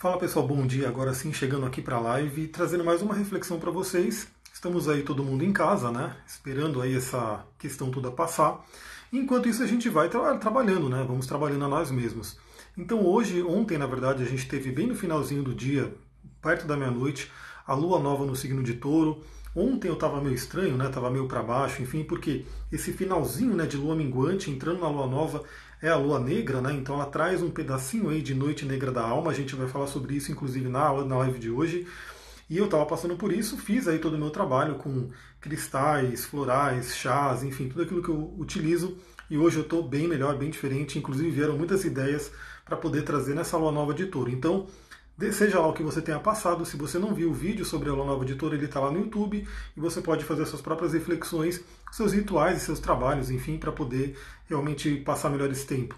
Fala pessoal, bom dia. Agora sim, chegando aqui para a live, trazendo mais uma reflexão para vocês. Estamos aí todo mundo em casa, né? Esperando aí essa questão toda passar. Enquanto isso a gente vai tra trabalhando, né? Vamos trabalhando a nós mesmos. Então hoje, ontem na verdade, a gente teve bem no finalzinho do dia, perto da meia-noite, a lua nova no signo de Touro. Ontem eu estava meio estranho, né? Tava meio para baixo, enfim, porque esse finalzinho, né, de lua minguante entrando na lua nova é a lua negra, né? Então ela traz um pedacinho aí de noite negra da alma. A gente vai falar sobre isso, inclusive, na, na live de hoje. E eu estava passando por isso, fiz aí todo o meu trabalho com cristais, florais, chás, enfim, tudo aquilo que eu utilizo. E hoje eu estou bem melhor, bem diferente. Inclusive vieram muitas ideias para poder trazer nessa lua nova de touro. Então, seja lá o que você tenha passado, se você não viu o vídeo sobre a lua nova touro, ele está lá no YouTube e você pode fazer suas próprias reflexões, seus rituais e seus trabalhos, enfim, para poder realmente passar melhor esse tempo.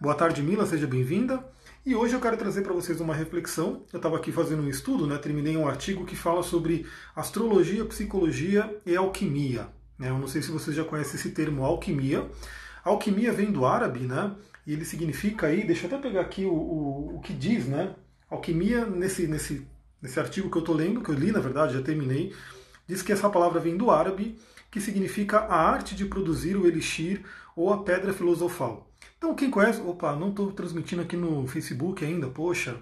Boa tarde, Mila, seja bem-vinda. E hoje eu quero trazer para vocês uma reflexão. Eu estava aqui fazendo um estudo, né, terminei um artigo que fala sobre astrologia, psicologia e alquimia. Né? Eu não sei se vocês já conhecem esse termo alquimia. alquimia vem do árabe, né? E ele significa aí, deixa eu até pegar aqui o, o, o que diz, né? Alquimia, nesse, nesse, nesse artigo que eu estou lendo, que eu li na verdade, já terminei, diz que essa palavra vem do árabe, que significa a arte de produzir o elixir ou a pedra filosofal. Então, quem conhece. Opa, não estou transmitindo aqui no Facebook ainda, poxa.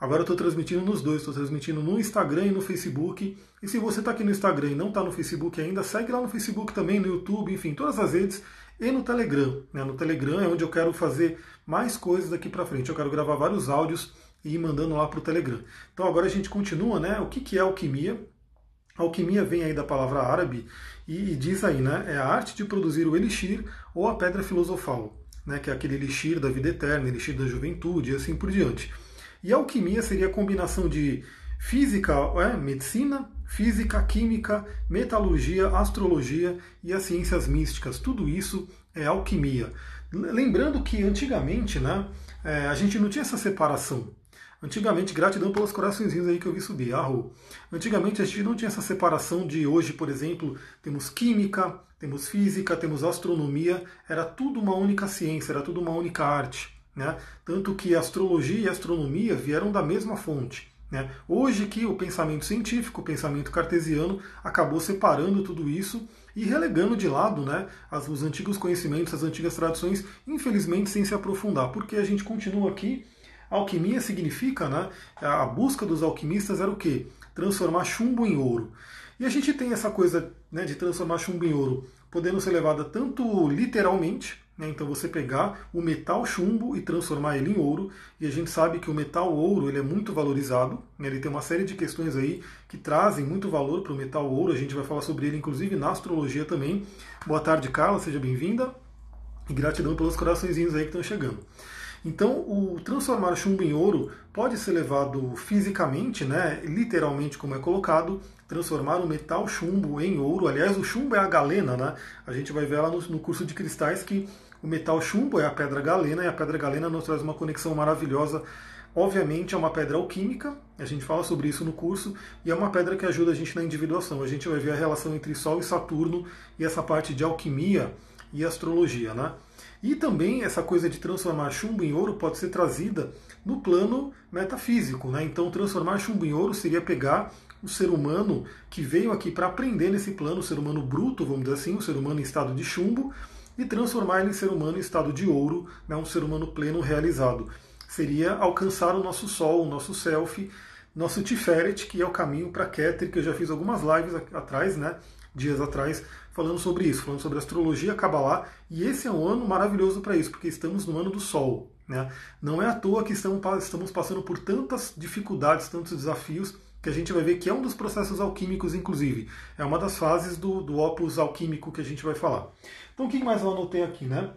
Agora estou transmitindo nos dois, estou transmitindo no Instagram e no Facebook. E se você está aqui no Instagram e não está no Facebook ainda, segue lá no Facebook também, no YouTube, enfim, todas as redes e no Telegram. Né? No Telegram é onde eu quero fazer mais coisas daqui para frente. Eu quero gravar vários áudios e mandando lá para o Telegram. Então agora a gente continua, né? O que, que é alquimia? Alquimia vem aí da palavra árabe e, e diz aí, né? É a arte de produzir o elixir ou a pedra filosofal, né? Que é aquele elixir da vida eterna, elixir da juventude e assim por diante. E alquimia seria a combinação de física, é, medicina, física, química, metalurgia, astrologia e as ciências místicas. Tudo isso é alquimia. Lembrando que antigamente, né? É, a gente não tinha essa separação. Antigamente, gratidão pelos coraçõezinhos aí que eu vi subir, arro. Antigamente a gente não tinha essa separação de hoje, por exemplo, temos química, temos física, temos astronomia, era tudo uma única ciência, era tudo uma única arte. Né? Tanto que astrologia e astronomia vieram da mesma fonte. Né? Hoje que o pensamento científico, o pensamento cartesiano, acabou separando tudo isso e relegando de lado né, os antigos conhecimentos, as antigas tradições, infelizmente sem se aprofundar, porque a gente continua aqui Alquimia significa, né? A busca dos alquimistas era o quê? Transformar chumbo em ouro. E a gente tem essa coisa né, de transformar chumbo em ouro, podendo ser levada tanto literalmente, né, então você pegar o metal chumbo e transformar ele em ouro, e a gente sabe que o metal ouro ele é muito valorizado, né, ele tem uma série de questões aí que trazem muito valor para o metal ouro, a gente vai falar sobre ele inclusive na astrologia também. Boa tarde, Carla, seja bem-vinda, e gratidão pelos coraçõezinhos aí que estão chegando. Então, o transformar chumbo em ouro pode ser levado fisicamente, né, literalmente como é colocado, transformar o metal chumbo em ouro. Aliás, o chumbo é a galena, né? A gente vai ver lá no, no curso de cristais que o metal chumbo é a pedra galena e a pedra galena nos traz uma conexão maravilhosa. Obviamente é uma pedra alquímica, a gente fala sobre isso no curso, e é uma pedra que ajuda a gente na individuação. A gente vai ver a relação entre Sol e Saturno e essa parte de alquimia e astrologia, né? E também essa coisa de transformar chumbo em ouro pode ser trazida no plano metafísico. Né? Então, transformar chumbo em ouro seria pegar o ser humano que veio aqui para aprender nesse plano, o ser humano bruto, vamos dizer assim, o ser humano em estado de chumbo, e transformar ele em ser humano em estado de ouro, né? um ser humano pleno realizado. Seria alcançar o nosso sol, o nosso self, nosso Tiferet, que é o caminho para Keter, que eu já fiz algumas lives atrás, né? dias atrás, falando sobre isso, falando sobre astrologia, Kabbalah, e esse é um ano maravilhoso para isso, porque estamos no ano do Sol. Né? Não é à toa que estamos, passando por tantas dificuldades, tantos desafios, que a gente vai ver que é um dos processos alquímicos, inclusive. É uma das fases do, do opus alquímico que a gente vai falar. Então, o que mais eu anotei aqui, né?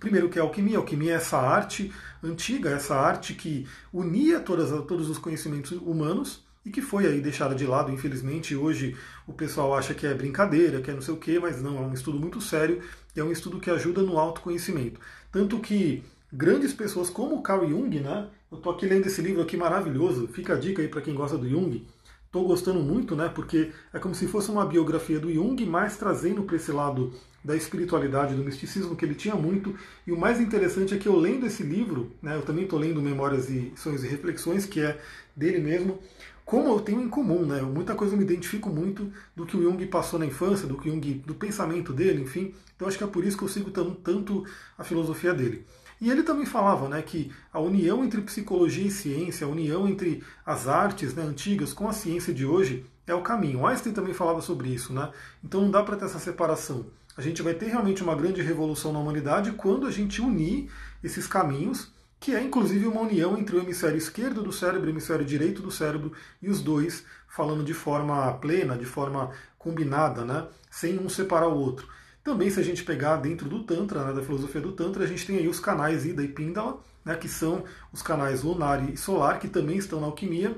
Primeiro, que é a alquimia. A alquimia é essa arte antiga, essa arte que unia todas, todos os conhecimentos humanos, e que foi aí deixada de lado, infelizmente. Hoje o pessoal acha que é brincadeira, que é não sei o quê, mas não, é um estudo muito sério e é um estudo que ajuda no autoconhecimento. Tanto que grandes pessoas como Carl Jung, né? Eu estou aqui lendo esse livro aqui maravilhoso, fica a dica aí para quem gosta do Jung. Estou gostando muito, né? Porque é como se fosse uma biografia do Jung, mas trazendo para esse lado da espiritualidade, do misticismo que ele tinha muito. E o mais interessante é que eu lendo esse livro, né? Eu também estou lendo Memórias e Sonhos e Reflexões, que é dele mesmo. Como eu tenho em comum, né? Muita coisa eu me identifico muito do que o Jung passou na infância, do que Jung, do pensamento dele, enfim. Então acho que é por isso que eu sigo tanto a filosofia dele. E ele também falava né, que a união entre psicologia e ciência, a união entre as artes né, antigas com a ciência de hoje é o caminho. Einstein também falava sobre isso, né? Então não dá para ter essa separação. A gente vai ter realmente uma grande revolução na humanidade quando a gente unir esses caminhos, que é inclusive uma união entre o hemisfério esquerdo do cérebro e o hemisfério direito do cérebro, e os dois falando de forma plena, de forma combinada, né? sem um separar o outro. Também, se a gente pegar dentro do Tantra, né, da filosofia do Tantra, a gente tem aí os canais Ida e Pindala, né, que são os canais lunar e solar, que também estão na alquimia.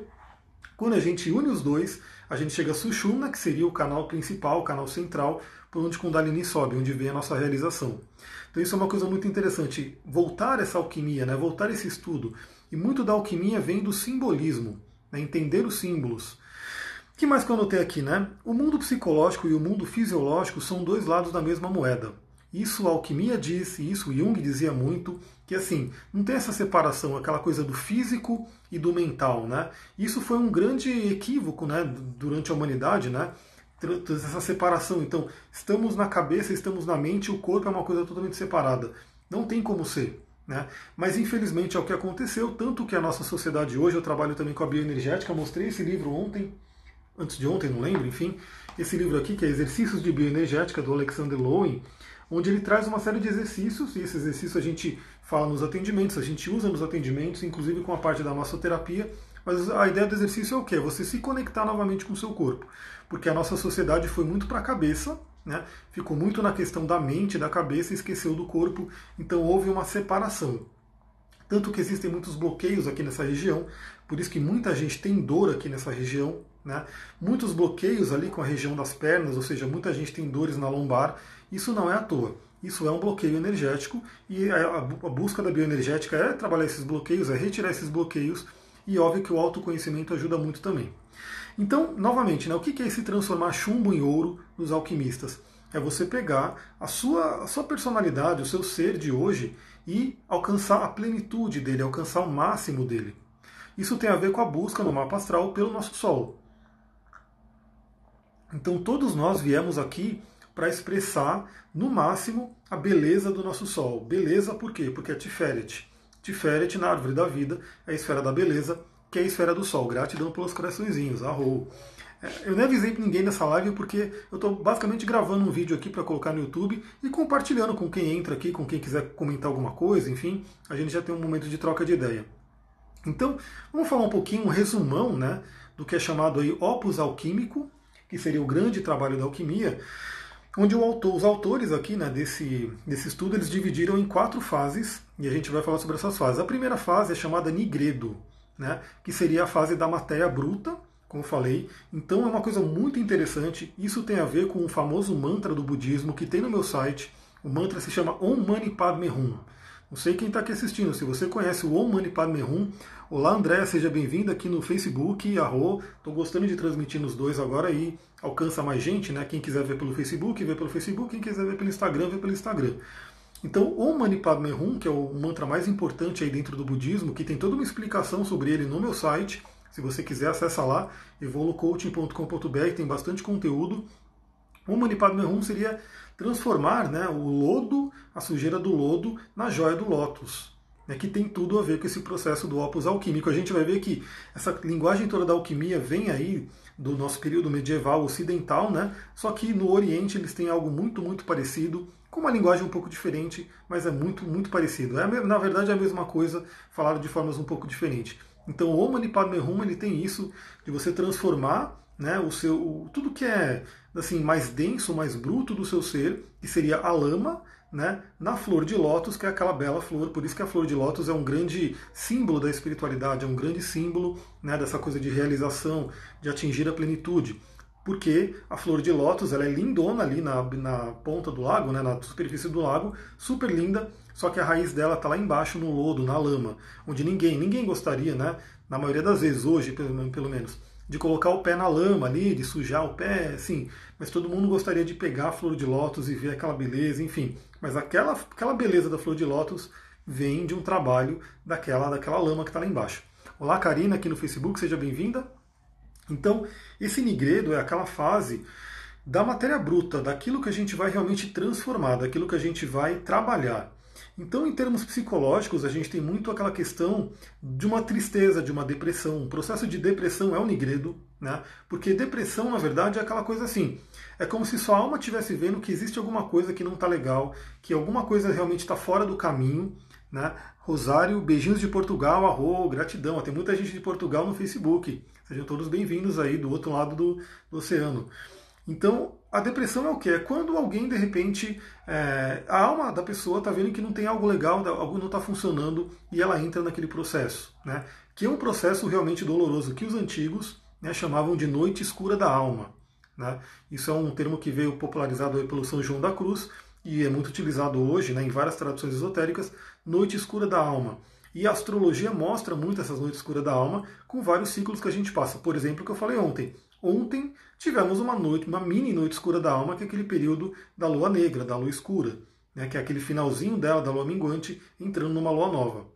Quando a gente une os dois, a gente chega a Sushumna, que seria o canal principal, o canal central, por onde Kundalini sobe, onde vem a nossa realização. Então isso é uma coisa muito interessante, voltar essa alquimia, né, voltar esse estudo. E muito da alquimia vem do simbolismo, né, entender os símbolos que mais que eu anotei aqui, né? O mundo psicológico e o mundo fisiológico são dois lados da mesma moeda. Isso a alquimia diz, e isso Jung dizia muito, que assim, não tem essa separação, aquela coisa do físico e do mental, né? Isso foi um grande equívoco, né, durante a humanidade, né? Essa separação. Então, estamos na cabeça, estamos na mente, o corpo é uma coisa totalmente separada. Não tem como ser. Né? Mas infelizmente é o que aconteceu, tanto que a nossa sociedade hoje, eu trabalho também com a bioenergética, mostrei esse livro ontem, antes de ontem, não lembro, enfim, esse livro aqui, que é Exercícios de Bioenergética, do Alexander Lowen, onde ele traz uma série de exercícios, e esses exercícios a gente fala nos atendimentos, a gente usa nos atendimentos, inclusive com a parte da massoterapia, mas a ideia do exercício é o quê? Você se conectar novamente com o seu corpo, porque a nossa sociedade foi muito para a cabeça, né? ficou muito na questão da mente, da cabeça, esqueceu do corpo, então houve uma separação. Tanto que existem muitos bloqueios aqui nessa região, por isso que muita gente tem dor aqui nessa região, né? Muitos bloqueios ali com a região das pernas, ou seja, muita gente tem dores na lombar. Isso não é à toa. Isso é um bloqueio energético e a, busca da bioenergética é trabalhar esses bloqueios, é retirar esses bloqueios e óbvio que o autoconhecimento ajuda muito também. Então, novamente, né, o que é esse transformar chumbo em ouro nos alquimistas? É você pegar a sua, a sua personalidade, o seu ser de hoje e alcançar a plenitude dele, alcançar o máximo dele. Isso tem a ver com a busca no mapa astral pelo nosso Sol. Então todos nós viemos aqui para expressar no máximo a beleza do nosso Sol. Beleza por quê? Porque é Tiferet. Tiferet na árvore da vida é a esfera da beleza, que é a esfera do Sol. Gratidão pelos coraçõezinhos, arrou. É, eu nem avisei para ninguém nessa live porque eu estou basicamente gravando um vídeo aqui para colocar no YouTube e compartilhando com quem entra aqui, com quem quiser comentar alguma coisa, enfim, a gente já tem um momento de troca de ideia. Então, vamos falar um pouquinho, um resumão, né, do que é chamado aí opus alquímico, que seria o grande trabalho da alquimia, onde autor, os autores aqui né, desse, desse estudo eles dividiram em quatro fases, e a gente vai falar sobre essas fases. A primeira fase é chamada nigredo, né, que seria a fase da matéria bruta, como falei. Então é uma coisa muito interessante. Isso tem a ver com o famoso mantra do budismo que tem no meu site. O mantra se chama Om Mani Padme Hum. Não sei quem está aqui assistindo. Se você conhece o Om Mani Padme Hum, olá André, seja bem-vindo aqui no Facebook, Arro. Estou gostando de transmitir nos dois agora e alcança mais gente, né? Quem quiser ver pelo Facebook, vê pelo Facebook. Quem quiser ver pelo Instagram, vê pelo Instagram. Então, Om Mani Padme Hum, que é o mantra mais importante aí dentro do budismo, que tem toda uma explicação sobre ele no meu site. Se você quiser, acessa lá, evolucoaching.com.br, tem bastante conteúdo. Om Mani Padme Hum seria transformar né, o lodo, a sujeira do lodo, na joia do lótus. Né, que tem tudo a ver com esse processo do opus alquímico. A gente vai ver que essa linguagem toda da alquimia vem aí do nosso período medieval ocidental, né? Só que no Oriente eles têm algo muito, muito parecido, com uma linguagem um pouco diferente, mas é muito, muito parecido. É, na verdade é a mesma coisa, falado de formas um pouco diferentes. Então o Mani Padme Hum ele tem isso de você transformar né, o seu, o, tudo que é assim mais denso, mais bruto do seu ser, que seria a lama, né, na flor de lótus, que é aquela bela flor. Por isso que a flor de lótus é um grande símbolo da espiritualidade, é um grande símbolo né, dessa coisa de realização, de atingir a plenitude. Porque a flor de lótus ela é lindona ali na, na ponta do lago, né, na superfície do lago, super linda, só que a raiz dela está lá embaixo no lodo, na lama, onde ninguém, ninguém gostaria, né, na maioria das vezes, hoje pelo, pelo menos, de colocar o pé na lama ali, de sujar o pé, assim, mas todo mundo gostaria de pegar a flor de lótus e ver aquela beleza, enfim. Mas aquela, aquela beleza da flor de lótus vem de um trabalho daquela, daquela lama que está lá embaixo. Olá, Karina, aqui no Facebook, seja bem-vinda. Então, esse nigredo é aquela fase da matéria bruta, daquilo que a gente vai realmente transformar, daquilo que a gente vai trabalhar. Então, em termos psicológicos, a gente tem muito aquela questão de uma tristeza, de uma depressão. O processo de depressão é o nigredo, né? Porque depressão, na verdade, é aquela coisa assim. É como se sua alma estivesse vendo que existe alguma coisa que não está legal, que alguma coisa realmente está fora do caminho, né? Rosário, beijinhos de Portugal, arro, gratidão. Tem muita gente de Portugal no Facebook. Sejam todos bem-vindos aí do outro lado do, do oceano. Então, a depressão é o que? É quando alguém, de repente, é, a alma da pessoa está vendo que não tem algo legal, algo não está funcionando e ela entra naquele processo, né? que é um processo realmente doloroso, que os antigos né, chamavam de noite escura da alma. Né? Isso é um termo que veio popularizado pelo São João da Cruz e é muito utilizado hoje né, em várias traduções esotéricas, noite escura da alma. E a astrologia mostra muito essas noites escuras da alma com vários ciclos que a gente passa. Por exemplo, o que eu falei ontem, Ontem tivemos uma noite, uma mini noite escura da alma, que é aquele período da lua negra, da lua escura, né, que é aquele finalzinho dela, da lua minguante, entrando numa lua nova.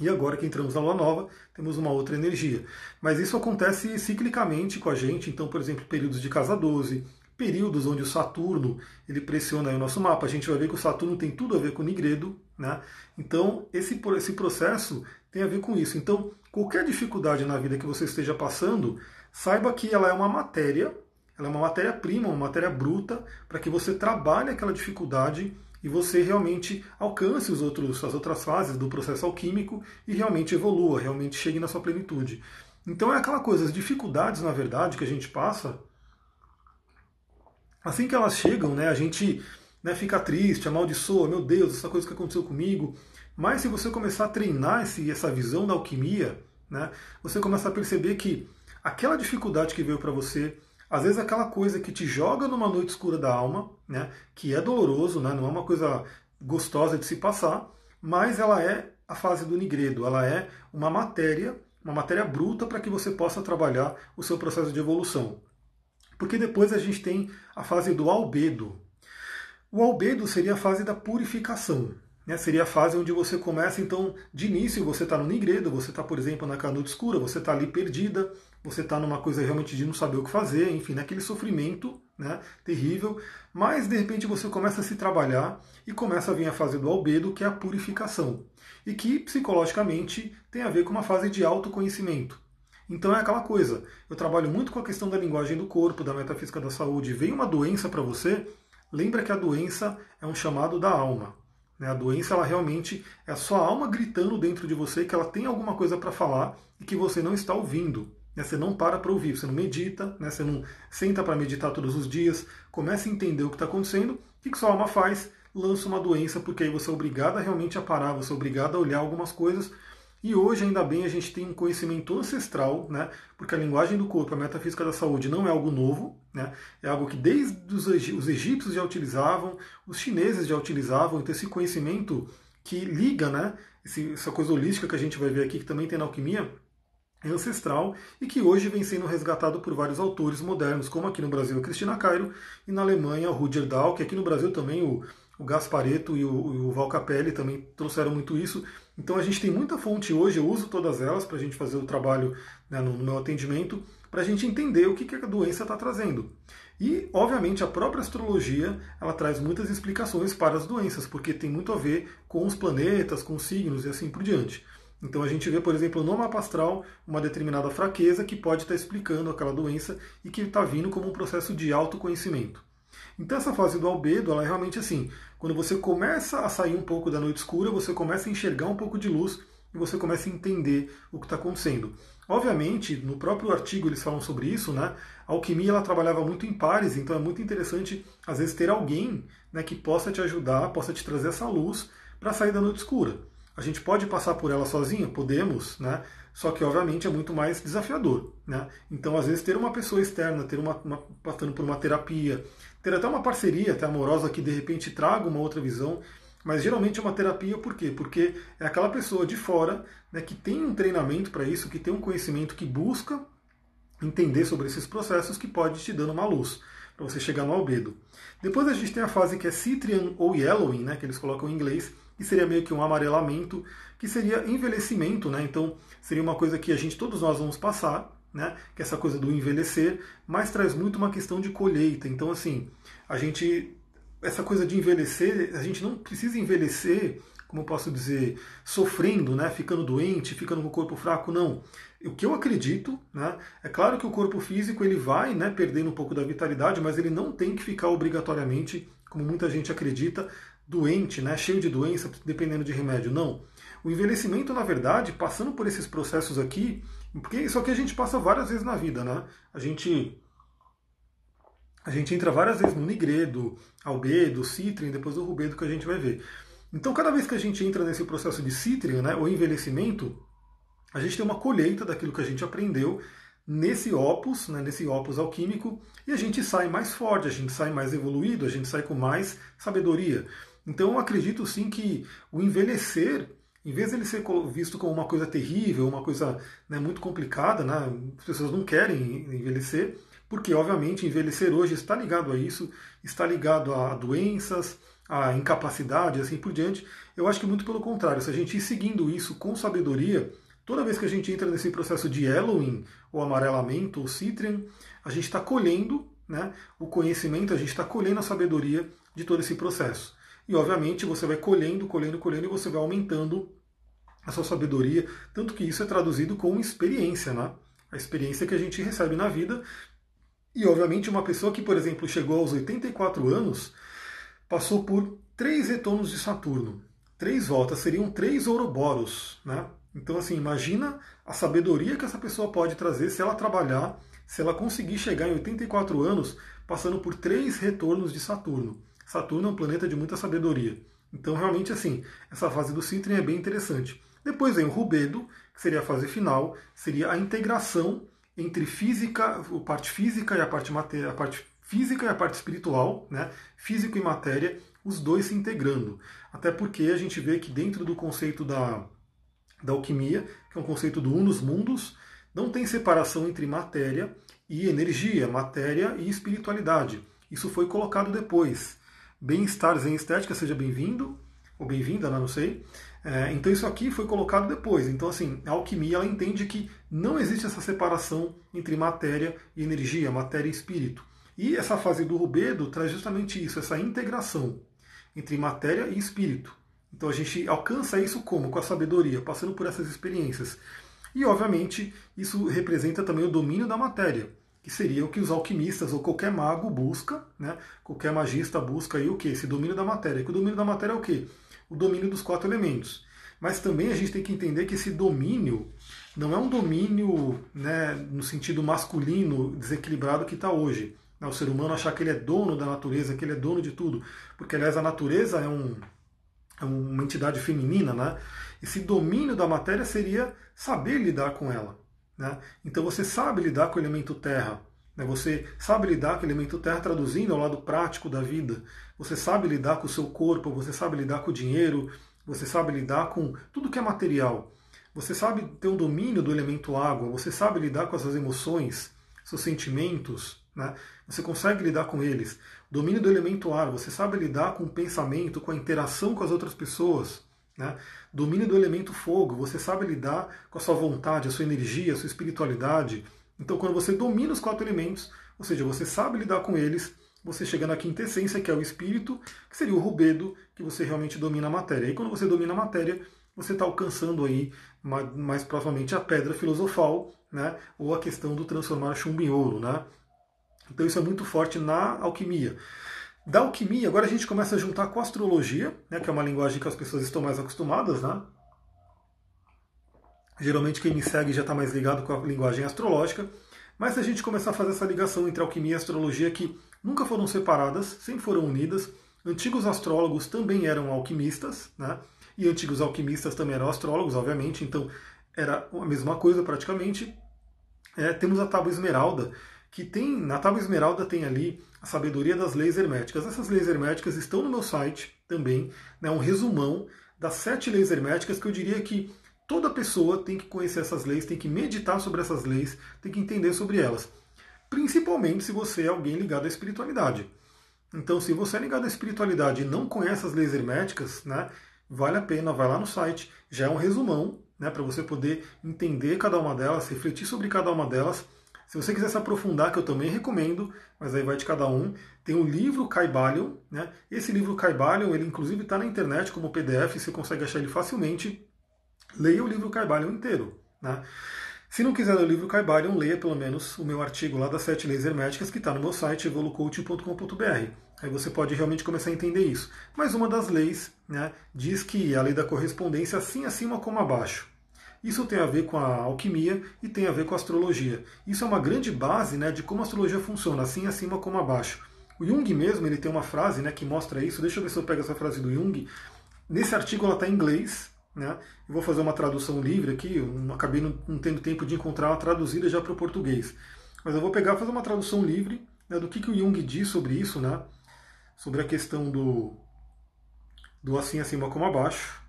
E agora que entramos na lua nova, temos uma outra energia. Mas isso acontece ciclicamente com a gente, então, por exemplo, períodos de casa 12, períodos onde o Saturno ele pressiona o nosso mapa. A gente vai ver que o Saturno tem tudo a ver com o Nigredo, né? Então, esse, esse processo tem a ver com isso. Então, qualquer dificuldade na vida que você esteja passando, saiba que ela é uma matéria, ela é uma matéria-prima, uma matéria bruta, para que você trabalhe aquela dificuldade e você realmente alcance os outros, as outras fases do processo alquímico e realmente evolua, realmente chegue na sua plenitude. Então é aquela coisa, as dificuldades, na verdade, que a gente passa, assim que elas chegam, né, a gente né, fica triste, amaldiçoa, meu Deus, essa coisa que aconteceu comigo. Mas se você começar a treinar esse, essa visão da alquimia, né, você começa a perceber que aquela dificuldade que veio para você, às vezes aquela coisa que te joga numa noite escura da alma, né, que é doloroso, né, não é uma coisa gostosa de se passar, mas ela é a fase do nigredo, ela é uma matéria, uma matéria bruta para que você possa trabalhar o seu processo de evolução. Porque depois a gente tem a fase do albedo. O albedo seria a fase da purificação. Né, seria a fase onde você começa, então, de início, você está no nigredo, você está, por exemplo, na canuta escura, você está ali perdida, você está numa coisa realmente de não saber o que fazer, enfim, naquele sofrimento né, terrível, mas de repente você começa a se trabalhar e começa a vir a fase do albedo, que é a purificação, e que psicologicamente tem a ver com uma fase de autoconhecimento. Então é aquela coisa, eu trabalho muito com a questão da linguagem do corpo, da metafísica da saúde. Vem uma doença para você, lembra que a doença é um chamado da alma. Né? A doença ela realmente é a sua alma gritando dentro de você que ela tem alguma coisa para falar e que você não está ouvindo. Né? Você não para para ouvir, você não medita, né? você não senta para meditar todos os dias, começa a entender o que está acontecendo. O que, que sua alma faz? Lança uma doença, porque aí você é obrigado a realmente a parar, você é obrigado a olhar algumas coisas. E hoje, ainda bem, a gente tem um conhecimento ancestral, né? porque a linguagem do corpo, a metafísica da saúde, não é algo novo, né? é algo que desde os, os egípcios já utilizavam, os chineses já utilizavam, então esse conhecimento que liga né? Essa coisa holística que a gente vai ver aqui, que também tem na alquimia, ancestral e que hoje vem sendo resgatado por vários autores modernos, como aqui no Brasil a Cristina Cairo e na Alemanha o Rudyard Dahl, que aqui no Brasil também o, o Gaspareto e o, o Val Capelli também trouxeram muito isso. Então a gente tem muita fonte hoje, eu uso todas elas para a gente fazer o trabalho né, no, no meu atendimento, para a gente entender o que, que a doença está trazendo. E, obviamente, a própria astrologia ela traz muitas explicações para as doenças, porque tem muito a ver com os planetas, com os signos e assim por diante. Então a gente vê, por exemplo, no mapa astral uma determinada fraqueza que pode estar explicando aquela doença e que está vindo como um processo de autoconhecimento. Então essa fase do albedo, ela é realmente assim, quando você começa a sair um pouco da noite escura, você começa a enxergar um pouco de luz e você começa a entender o que está acontecendo. Obviamente, no próprio artigo eles falam sobre isso, né? A alquimia ela trabalhava muito em pares, então é muito interessante às vezes ter alguém né, que possa te ajudar, possa te trazer essa luz para sair da noite escura. A gente pode passar por ela sozinho? Podemos, né? Só que, obviamente, é muito mais desafiador. Né? Então, às vezes, ter uma pessoa externa, ter uma, uma, passando por uma terapia, ter até uma parceria até amorosa que de repente traga uma outra visão, mas geralmente é uma terapia por quê? Porque é aquela pessoa de fora né, que tem um treinamento para isso, que tem um conhecimento, que busca entender sobre esses processos que pode te dando uma luz para você chegar no albedo. Depois a gente tem a fase que é citrian ou yellowing, né, que eles colocam em inglês, que seria meio que um amarelamento, que seria envelhecimento, né? Então seria uma coisa que a gente todos nós vamos passar, né? Que é essa coisa do envelhecer, mas traz muito uma questão de colheita. Então assim, a gente essa coisa de envelhecer, a gente não precisa envelhecer, como eu posso dizer, sofrendo, né? Ficando doente, ficando com o corpo fraco, não. O que eu acredito, né? É claro que o corpo físico ele vai, né, perdendo um pouco da vitalidade, mas ele não tem que ficar obrigatoriamente, como muita gente acredita, doente, né, cheio de doença, dependendo de remédio. Não. O envelhecimento, na verdade, passando por esses processos aqui, porque isso aqui a gente passa várias vezes na vida, né? A gente a gente entra várias vezes no nigredo, albedo, citrin, depois do rubedo que a gente vai ver. Então, cada vez que a gente entra nesse processo de citrin, né, o envelhecimento, a gente tem uma colheita daquilo que a gente aprendeu nesse opus, né, nesse opus alquímico, e a gente sai mais forte, a gente sai mais evoluído, a gente sai com mais sabedoria. Então eu acredito sim que o envelhecer, em vez de ele ser visto como uma coisa terrível, uma coisa né, muito complicada, né, as pessoas não querem envelhecer, porque obviamente envelhecer hoje está ligado a isso, está ligado a doenças, a incapacidade, assim por diante. Eu acho que muito pelo contrário, se a gente ir seguindo isso com sabedoria, toda vez que a gente entra nesse processo de Halloween, ou amarelamento, ou Citrian, a gente está colhendo né, o conhecimento, a gente está colhendo a sabedoria de todo esse processo. E obviamente você vai colhendo, colhendo, colhendo e você vai aumentando a sua sabedoria, tanto que isso é traduzido como experiência, né? A experiência que a gente recebe na vida. E obviamente uma pessoa que, por exemplo, chegou aos 84 anos, passou por três retornos de Saturno. Três voltas, seriam três Ouroboros, né? Então, assim, imagina a sabedoria que essa pessoa pode trazer se ela trabalhar, se ela conseguir chegar em 84 anos passando por três retornos de Saturno. Saturno é um planeta de muita sabedoria. Então, realmente, assim, essa fase do Citrin é bem interessante. Depois vem o Rubedo, que seria a fase final, seria a integração entre física, a parte física e a parte matéria, a parte física e a parte espiritual, né? Físico e matéria, os dois se integrando. Até porque a gente vê que dentro do conceito da, da alquimia, que é um conceito do unus mundos, não tem separação entre matéria e energia, matéria e espiritualidade. Isso foi colocado depois. Bem-estar Zen Estética, seja bem-vindo, ou bem-vinda, né? não sei. É, então isso aqui foi colocado depois. Então assim, a alquimia ela entende que não existe essa separação entre matéria e energia, matéria e espírito. E essa fase do rubedo traz justamente isso, essa integração entre matéria e espírito. Então a gente alcança isso como? Com a sabedoria, passando por essas experiências. E obviamente isso representa também o domínio da matéria que seria o que os alquimistas ou qualquer mago busca, né? qualquer magista busca aí o que? Esse domínio da matéria. Que o domínio da matéria é o que? O domínio dos quatro elementos. Mas também a gente tem que entender que esse domínio não é um domínio né, no sentido masculino desequilibrado que está hoje. Né? O ser humano achar que ele é dono da natureza, que ele é dono de tudo. Porque, aliás, a natureza é, um, é uma entidade feminina, né? Esse domínio da matéria seria saber lidar com ela. Né? Então você sabe lidar com o elemento terra. Né? Você sabe lidar com o elemento terra traduzindo ao lado prático da vida. Você sabe lidar com o seu corpo, você sabe lidar com o dinheiro, você sabe lidar com tudo que é material. Você sabe ter um domínio do elemento água, você sabe lidar com as suas emoções, seus sentimentos, né? você consegue lidar com eles. Domínio do elemento ar, você sabe lidar com o pensamento, com a interação com as outras pessoas. Né? Domínio do elemento fogo, você sabe lidar com a sua vontade, a sua energia, a sua espiritualidade. Então, quando você domina os quatro elementos, ou seja, você sabe lidar com eles, você chega na quinta essência, que é o espírito, que seria o rubedo, que você realmente domina a matéria. E quando você domina a matéria, você está alcançando aí mais, mais provavelmente a pedra filosofal, né? ou a questão do transformar chumbo em ouro. Né? Então isso é muito forte na alquimia. Da alquimia, agora a gente começa a juntar com a astrologia, né, que é uma linguagem que as pessoas estão mais acostumadas, né? Geralmente quem me segue já está mais ligado com a linguagem astrológica, mas a gente começar a fazer essa ligação entre alquimia e astrologia que nunca foram separadas, sempre foram unidas. Antigos astrólogos também eram alquimistas, né? E antigos alquimistas também eram astrólogos, obviamente, então era a mesma coisa praticamente. É, temos a tábua esmeralda, que tem, na tábua esmeralda tem ali a sabedoria das leis herméticas. Essas leis herméticas estão no meu site também, né, um resumão das sete leis herméticas que eu diria que Toda pessoa tem que conhecer essas leis, tem que meditar sobre essas leis, tem que entender sobre elas. Principalmente se você é alguém ligado à espiritualidade. Então, se você é ligado à espiritualidade e não conhece as leis herméticas, né, vale a pena, vai lá no site, já é um resumão, né, para você poder entender cada uma delas, refletir sobre cada uma delas. Se você quiser se aprofundar, que eu também recomendo, mas aí vai de cada um, tem o livro Caibalion, né? Esse livro Caibalion, ele inclusive está na internet como PDF, você consegue achar ele facilmente. Leia o livro Caibalion inteiro, né? Se não quiser ler o livro Caibalion, leia pelo menos o meu artigo lá das sete leis herméticas que está no meu site evolucoaching.com.br. Aí você pode realmente começar a entender isso. Mas uma das leis né, diz que a lei da correspondência assim acima como abaixo. Isso tem a ver com a alquimia e tem a ver com a astrologia. Isso é uma grande base né, de como a astrologia funciona, assim acima como abaixo. O Jung mesmo ele tem uma frase né, que mostra isso. Deixa eu ver se eu pego essa frase do Jung. Nesse artigo ela está em inglês, né? Eu vou fazer uma tradução livre aqui, eu acabei não, não tendo tempo de encontrar uma traduzida já para o português. Mas eu vou pegar fazer uma tradução livre né, do que, que o Jung diz sobre isso, né? sobre a questão do, do assim acima como abaixo.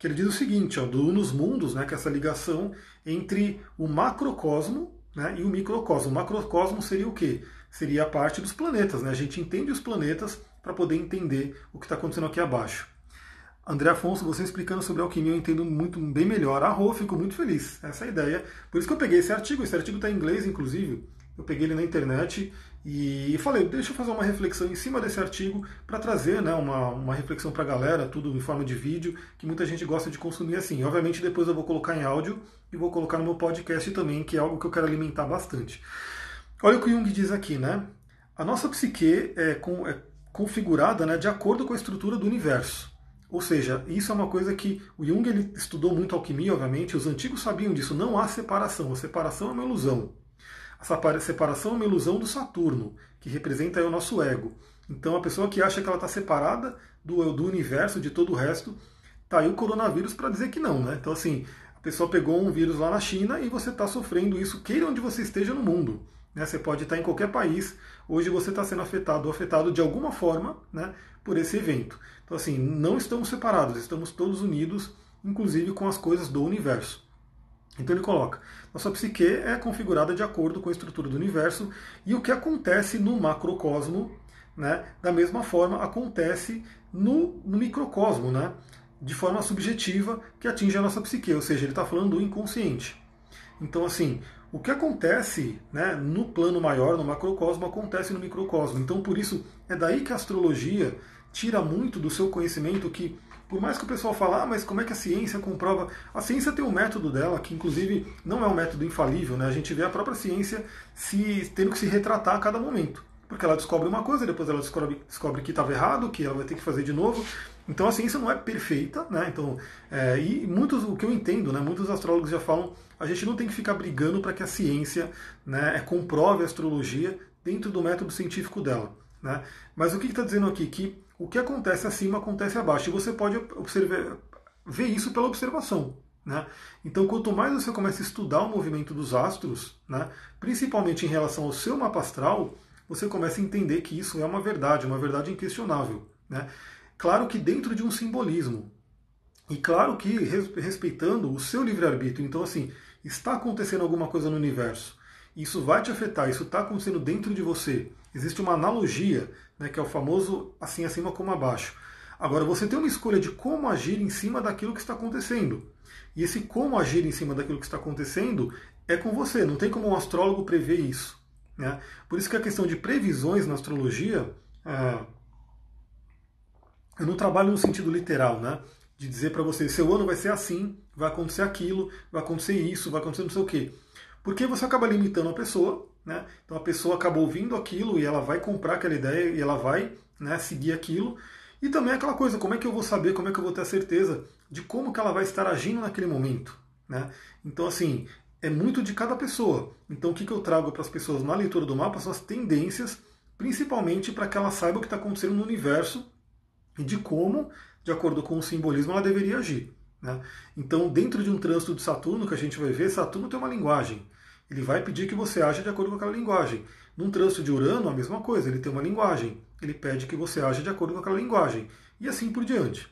Que ele diz o seguinte, ó, do nos mundos, né, que é essa ligação entre o macrocosmo né, e o microcosmo. O macrocosmo seria o quê? Seria a parte dos planetas. Né? A gente entende os planetas para poder entender o que está acontecendo aqui abaixo. André Afonso, você explicando sobre alquimia, eu entendo muito bem melhor. Arro, fico muito feliz. Essa é a ideia. Por isso que eu peguei esse artigo. Esse artigo está em inglês, inclusive. Eu peguei ele na internet e falei, deixa eu fazer uma reflexão em cima desse artigo para trazer né, uma, uma reflexão para a galera, tudo em forma de vídeo, que muita gente gosta de consumir assim. Obviamente depois eu vou colocar em áudio e vou colocar no meu podcast também, que é algo que eu quero alimentar bastante. Olha o que o Jung diz aqui, né? A nossa psique é, com, é configurada né, de acordo com a estrutura do universo. Ou seja, isso é uma coisa que o Jung ele estudou muito alquimia, obviamente, os antigos sabiam disso. Não há separação, a separação é uma ilusão. Essa separação é uma ilusão do Saturno, que representa o nosso ego. Então a pessoa que acha que ela está separada do, do universo, de todo o resto, tá aí o coronavírus para dizer que não, né? Então assim, a pessoa pegou um vírus lá na China e você está sofrendo isso, queira onde você esteja no mundo. Né? Você pode estar em qualquer país, hoje você está sendo afetado ou afetado de alguma forma né, por esse evento. Então assim, não estamos separados, estamos todos unidos, inclusive com as coisas do universo. Então ele coloca: nossa psique é configurada de acordo com a estrutura do universo e o que acontece no macrocosmo, né, da mesma forma acontece no, no microcosmo, né, de forma subjetiva que atinge a nossa psique, ou seja, ele está falando do inconsciente. Então, assim, o que acontece né, no plano maior, no macrocosmo, acontece no microcosmo. Então, por isso, é daí que a astrologia tira muito do seu conhecimento que por mais que o pessoal fale, ah, mas como é que a ciência comprova? A ciência tem um método dela, que inclusive não é um método infalível, né? A gente vê a própria ciência se tendo que se retratar a cada momento. Porque ela descobre uma coisa, depois ela descobre, descobre que estava errado, que ela vai ter que fazer de novo. Então a ciência não é perfeita, né? Então, é, e muitos, o que eu entendo, né? Muitos astrólogos já falam, a gente não tem que ficar brigando para que a ciência né, comprove a astrologia dentro do método científico dela. Né? Mas o que está dizendo aqui? Que o que acontece acima acontece abaixo. E você pode observar, ver isso pela observação. Né? Então, quanto mais você começa a estudar o movimento dos astros, né, principalmente em relação ao seu mapa astral, você começa a entender que isso é uma verdade, uma verdade inquestionável. Né? Claro que dentro de um simbolismo. E claro que respeitando o seu livre-arbítrio. Então, assim, está acontecendo alguma coisa no universo. Isso vai te afetar, isso está acontecendo dentro de você. Existe uma analogia, né, que é o famoso assim acima como abaixo. Agora, você tem uma escolha de como agir em cima daquilo que está acontecendo. E esse como agir em cima daquilo que está acontecendo é com você, não tem como um astrólogo prever isso. Né? Por isso que a questão de previsões na astrologia, é... eu não trabalho no sentido literal, né? de dizer para você, seu ano vai ser assim, vai acontecer aquilo, vai acontecer isso, vai acontecer não sei o quê. Porque você acaba limitando a pessoa né? Então a pessoa acaba ouvindo aquilo e ela vai comprar aquela ideia e ela vai né, seguir aquilo. E também aquela coisa, como é que eu vou saber, como é que eu vou ter a certeza de como que ela vai estar agindo naquele momento. Né? Então, assim, é muito de cada pessoa. Então, o que, que eu trago para as pessoas na leitura do mapa são as tendências, principalmente para que ela saiba o que está acontecendo no universo e de como, de acordo com o simbolismo, ela deveria agir. Né? Então, dentro de um trânsito de Saturno, que a gente vai ver, Saturno tem uma linguagem. Ele vai pedir que você aja de acordo com aquela linguagem. Num trânsito de Urano, a mesma coisa, ele tem uma linguagem. Ele pede que você aja de acordo com aquela linguagem. E assim por diante.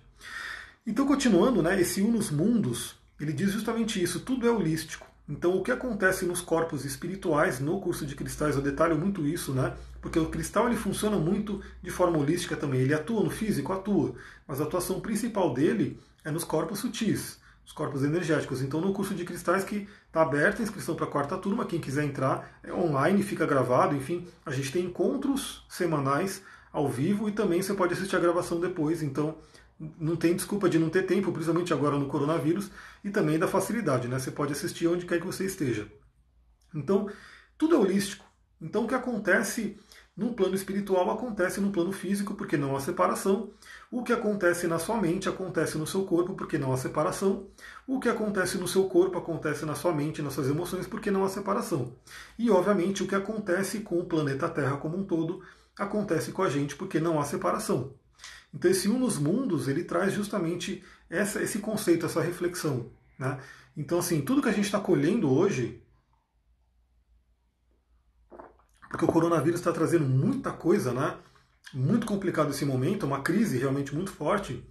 Então, continuando, né, esse Unus Mundos, ele diz justamente isso, tudo é holístico. Então, o que acontece nos corpos espirituais, no curso de cristais, eu detalho muito isso, né? Porque o cristal ele funciona muito de forma holística também. Ele atua no físico, atua, mas a atuação principal dele é nos corpos sutis, os corpos energéticos. Então, no curso de cristais que está aberto a inscrição para a quarta turma, quem quiser entrar, é online, fica gravado, enfim, a gente tem encontros semanais ao vivo e também você pode assistir a gravação depois. Então, não tem desculpa de não ter tempo, principalmente agora no coronavírus, e também da facilidade, né? Você pode assistir onde quer que você esteja. Então, tudo é holístico. Então, o que acontece no plano espiritual acontece no plano físico, porque não há separação. O que acontece na sua mente acontece no seu corpo, porque não há separação. O que acontece no seu corpo acontece na sua mente, nas suas emoções, porque não há separação. E, obviamente, o que acontece com o planeta Terra como um todo acontece com a gente, porque não há separação. Então esse um nos mundos ele traz justamente essa, esse conceito, essa reflexão. Né? Então assim, tudo que a gente está colhendo hoje, porque o coronavírus está trazendo muita coisa, né? Muito complicado esse momento, uma crise realmente muito forte,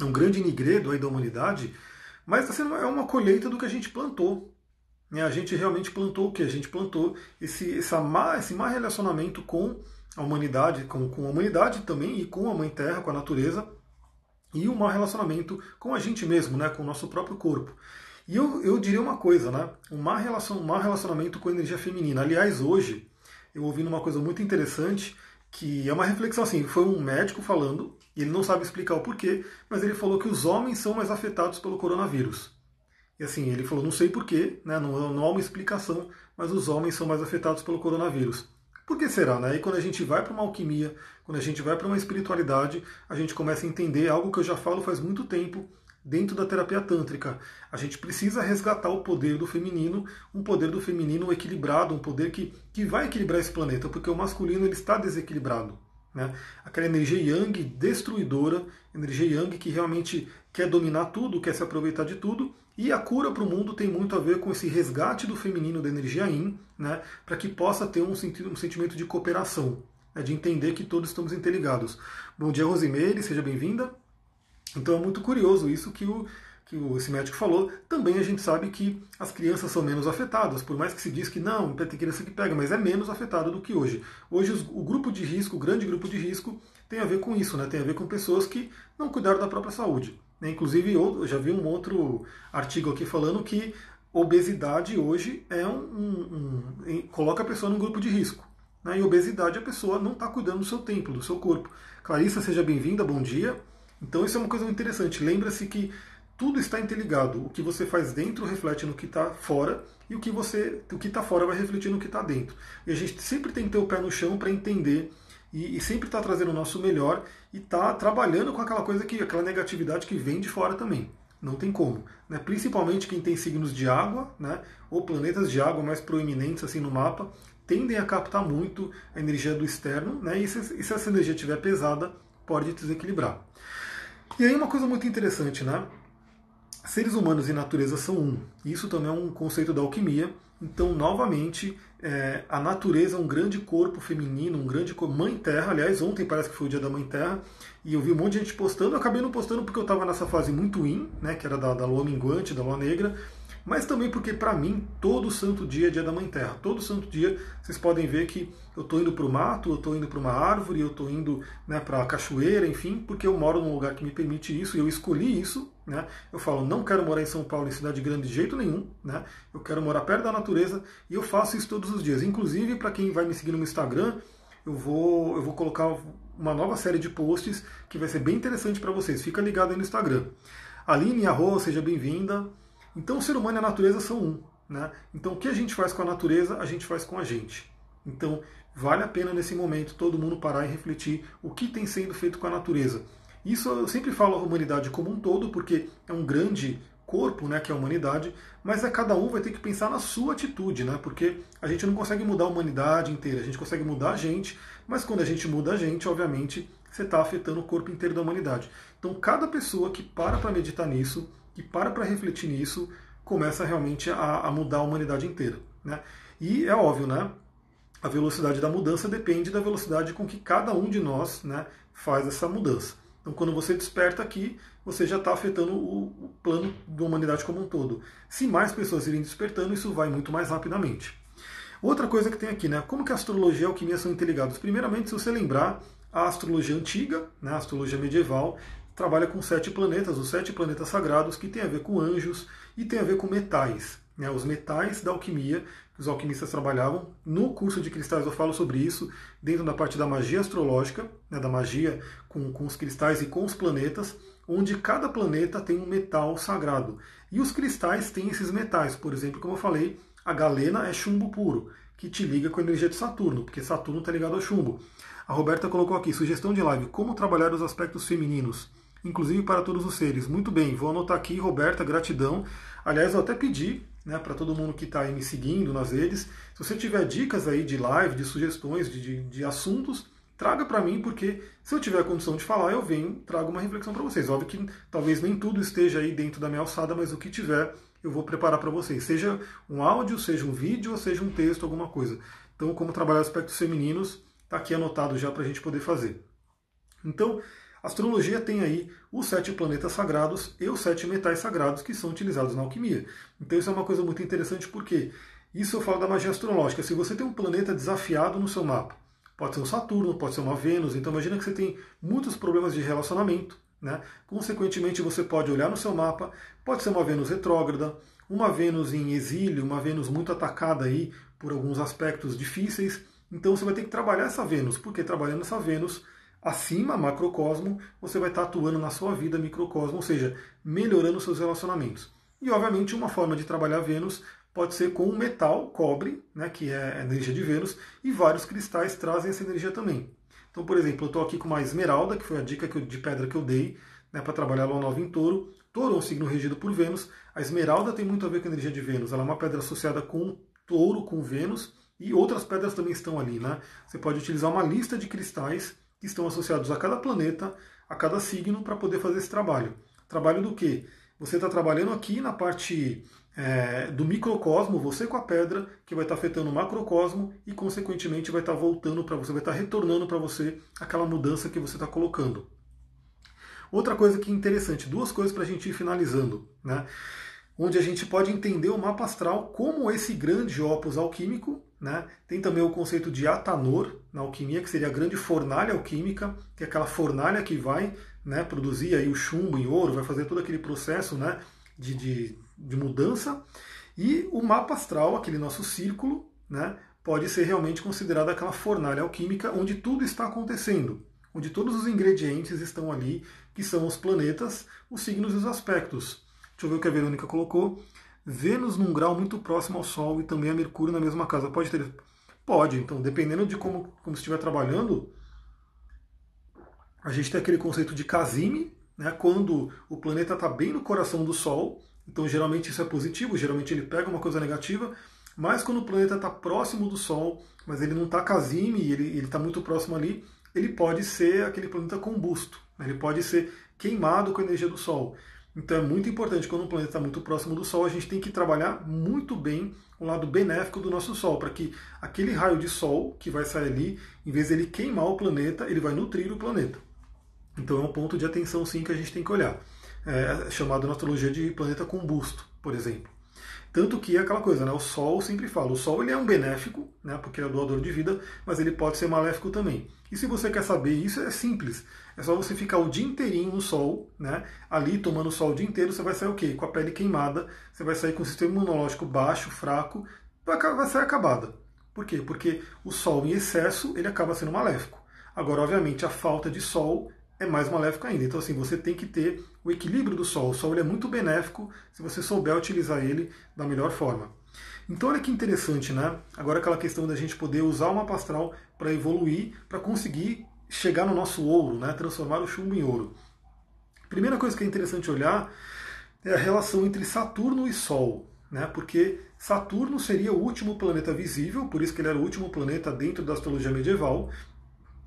é um grande nigredo aí da humanidade, mas está sendo é uma colheita do que a gente plantou. Né? A gente realmente plantou o que? A gente plantou esse, essa má, esse má relacionamento com a humanidade, com, com a humanidade também e com a Mãe Terra, com a natureza, e o mau relacionamento com a gente mesmo, né, com o nosso próprio corpo. E eu, eu diria uma coisa, né, um um mau relacionamento com a energia feminina. Aliás, hoje, eu ouvi uma coisa muito interessante, que é uma reflexão assim, foi um médico falando, e ele não sabe explicar o porquê, mas ele falou que os homens são mais afetados pelo coronavírus. E assim, ele falou, não sei porquê, né, não, não há uma explicação, mas os homens são mais afetados pelo coronavírus. Por que será? Né? E quando a gente vai para uma alquimia, quando a gente vai para uma espiritualidade, a gente começa a entender algo que eu já falo faz muito tempo dentro da terapia tântrica. A gente precisa resgatar o poder do feminino, um poder do feminino equilibrado, um poder que, que vai equilibrar esse planeta, porque o masculino ele está desequilibrado. Né? Aquela energia yang destruidora, energia yang que realmente quer dominar tudo, quer se aproveitar de tudo, e a cura para o mundo tem muito a ver com esse resgate do feminino da energia Yin, né, para que possa ter um, sentido, um sentimento de cooperação, né, de entender que todos estamos interligados. Bom dia, Rosimeire, seja bem-vinda. Então é muito curioso isso que o, que esse médico falou, também a gente sabe que as crianças são menos afetadas, por mais que se diz que não, tem criança que pega, mas é menos afetado do que hoje. Hoje o grupo de risco, o grande grupo de risco, tem a ver com isso, né? tem a ver com pessoas que não cuidaram da própria saúde. Né? Inclusive, eu já vi um outro artigo aqui falando que obesidade hoje é um, um, um coloca a pessoa num grupo de risco. Né? E obesidade a pessoa não está cuidando do seu tempo, do seu corpo. Clarissa, seja bem-vinda, bom dia. Então isso é uma coisa interessante. Lembra-se que tudo está interligado. O que você faz dentro reflete no que está fora e o que você, o que está fora vai refletir no que está dentro. E a gente sempre tem que ter o pé no chão para entender e, e sempre está trazendo o nosso melhor e está trabalhando com aquela coisa que, aquela negatividade que vem de fora também. Não tem como. Né? Principalmente quem tem signos de água, né? ou planetas de água mais proeminentes assim no mapa, tendem a captar muito a energia do externo, né? e, se, e se essa energia estiver pesada, pode desequilibrar. E aí uma coisa muito interessante, né? Seres humanos e natureza são um. Isso também é um conceito da alquimia. Então, novamente, é, a natureza é um grande corpo feminino, um grande corpo. Mãe Terra, aliás, ontem parece que foi o dia da Mãe Terra, e eu vi um monte de gente postando. Eu acabei não postando porque eu estava nessa fase muito in, né, que era da, da lua minguante, da lua negra, mas também porque para mim todo santo dia é dia da Mãe Terra. Todo santo dia vocês podem ver que eu estou indo para o mato, eu estou indo para uma árvore, eu estou indo né, para a cachoeira, enfim, porque eu moro num lugar que me permite isso e eu escolhi isso. Né? Eu falo, não quero morar em São Paulo, em cidade grande de jeito nenhum. Né? Eu quero morar perto da natureza e eu faço isso todos os dias. Inclusive, para quem vai me seguir no Instagram, eu vou, eu vou colocar uma nova série de posts que vai ser bem interessante para vocês. Fica ligado aí no Instagram. Aline Arro, seja bem-vinda. Então o ser humano e a natureza são um. Né? Então o que a gente faz com a natureza, a gente faz com a gente. Então vale a pena nesse momento todo mundo parar e refletir o que tem sendo feito com a natureza. Isso eu sempre falo a humanidade como um todo, porque é um grande corpo, né, que é a humanidade, mas é cada um vai ter que pensar na sua atitude, né? Porque a gente não consegue mudar a humanidade inteira, a gente consegue mudar a gente, mas quando a gente muda a gente, obviamente, você está afetando o corpo inteiro da humanidade. Então, cada pessoa que para para meditar nisso, que para para refletir nisso, começa realmente a, a, mudar a humanidade inteira. Né? E é óbvio, né? A velocidade da mudança depende da velocidade com que cada um de nós né, faz essa mudança. Então, quando você desperta aqui, você já está afetando o, plano da humanidade como um todo. Se mais pessoas irem despertando, isso vai muito mais rapidamente. Outra coisa que tem aqui, né? Como que a astrologia e a alquimia são interligados? Primeiramente, se você lembrar, a astrologia antiga, né, a astrologia medieval, trabalha com sete planetas, os sete planetas sagrados, que tem a ver com anjos e tem a ver com metais. Né, os metais da alquimia, que os alquimistas trabalhavam. No curso de cristais eu falo sobre isso, dentro da parte da magia astrológica, né, da magia com, com os cristais e com os planetas, onde cada planeta tem um metal sagrado. E os cristais têm esses metais, por exemplo, como eu falei, a galena é chumbo puro, que te liga com a energia de Saturno, porque Saturno está ligado ao chumbo. A Roberta colocou aqui, sugestão de live, como trabalhar os aspectos femininos, inclusive para todos os seres. Muito bem, vou anotar aqui, Roberta, gratidão. Aliás, eu até pedi né, para todo mundo que está aí me seguindo nas redes, se você tiver dicas aí de live, de sugestões, de, de, de assuntos, traga para mim, porque se eu tiver a condição de falar, eu venho, trago uma reflexão para vocês. Óbvio que talvez nem tudo esteja aí dentro da minha alçada, mas o que tiver eu vou preparar para vocês. Seja um áudio, seja um vídeo, ou seja um texto, alguma coisa. Então, como trabalhar aspectos femininos, está aqui anotado já para a gente poder fazer. Então, a astrologia tem aí os sete planetas sagrados e os sete metais sagrados que são utilizados na alquimia. Então, isso é uma coisa muito interessante porque isso eu falo da magia astrológica. Se você tem um planeta desafiado no seu mapa, pode ser um Saturno, pode ser uma Vênus, então imagina que você tem muitos problemas de relacionamento. Né? Consequentemente, você pode olhar no seu mapa, pode ser uma Vênus retrógrada, uma Vênus em exílio, uma Vênus muito atacada aí por alguns aspectos difíceis. Então você vai ter que trabalhar essa Vênus, porque trabalhando essa Vênus acima, macrocosmo, você vai estar atuando na sua vida microcosmo, ou seja, melhorando seus relacionamentos. E obviamente uma forma de trabalhar Vênus pode ser com o metal, cobre, né, que é a energia de Vênus, e vários cristais trazem essa energia também. Então, por exemplo, eu estou aqui com uma esmeralda, que foi a dica eu, de pedra que eu dei né, para trabalhar lua nova em touro. Touro é um signo regido por Vênus. A esmeralda tem muito a ver com a energia de Vênus. Ela é uma pedra associada com touro, com Vênus, e outras pedras também estão ali. Né? Você pode utilizar uma lista de cristais que estão associados a cada planeta, a cada signo, para poder fazer esse trabalho. Trabalho do quê? Você está trabalhando aqui na parte é, do microcosmo, você com a pedra, que vai estar tá afetando o macrocosmo e, consequentemente, vai estar tá voltando para você, vai estar tá retornando para você aquela mudança que você está colocando. Outra coisa que é interessante, duas coisas para a gente ir finalizando, né? onde a gente pode entender o mapa astral como esse grande opus alquímico. Né? Tem também o conceito de Atanor na alquimia, que seria a grande fornalha alquímica, que é aquela fornalha que vai né, produzir aí o chumbo em ouro, vai fazer todo aquele processo né, de, de, de mudança. E o mapa astral, aquele nosso círculo, né, pode ser realmente considerado aquela fornalha alquímica onde tudo está acontecendo, onde todos os ingredientes estão ali, que são os planetas, os signos e os aspectos. Deixa eu ver o que a Verônica colocou. Vênus num grau muito próximo ao Sol e também a Mercúrio na mesma casa. Pode ter? Pode. Então, dependendo de como, como estiver trabalhando, a gente tem aquele conceito de casime, né, quando o planeta está bem no coração do Sol. Então, geralmente isso é positivo, geralmente ele pega uma coisa negativa. Mas quando o planeta está próximo do Sol, mas ele não está casime, ele está muito próximo ali, ele pode ser aquele planeta combusto. Né, ele pode ser queimado com a energia do Sol. Então é muito importante, quando o planeta está muito próximo do Sol, a gente tem que trabalhar muito bem o lado benéfico do nosso Sol, para que aquele raio de Sol que vai sair ali, em vez de ele queimar o planeta, ele vai nutrir o planeta. Então é um ponto de atenção sim que a gente tem que olhar. É chamado na astrologia de planeta combusto, por exemplo. Tanto que é aquela coisa, né? O Sol, sempre falo, o Sol ele é um benéfico, né? Porque ele é doador de vida, mas ele pode ser maléfico também. E se você quer saber isso, é simples. É só você ficar o dia inteirinho no sol, né? Ali tomando sol o dia inteiro, você vai sair o quê? Com a pele queimada, você vai sair com o sistema imunológico baixo, fraco, vai sair acabada. Por quê? Porque o sol em excesso, ele acaba sendo maléfico. Agora, obviamente, a falta de sol é mais maléfico ainda. Então, assim, você tem que ter o equilíbrio do sol. O sol é muito benéfico se você souber utilizar ele da melhor forma. Então, olha que interessante, né? Agora, aquela questão da gente poder usar uma pastral para evoluir, para conseguir chegar no nosso ouro, né? transformar o chumbo em ouro. Primeira coisa que é interessante olhar é a relação entre Saturno e Sol, né? porque Saturno seria o último planeta visível, por isso que ele era o último planeta dentro da astrologia medieval.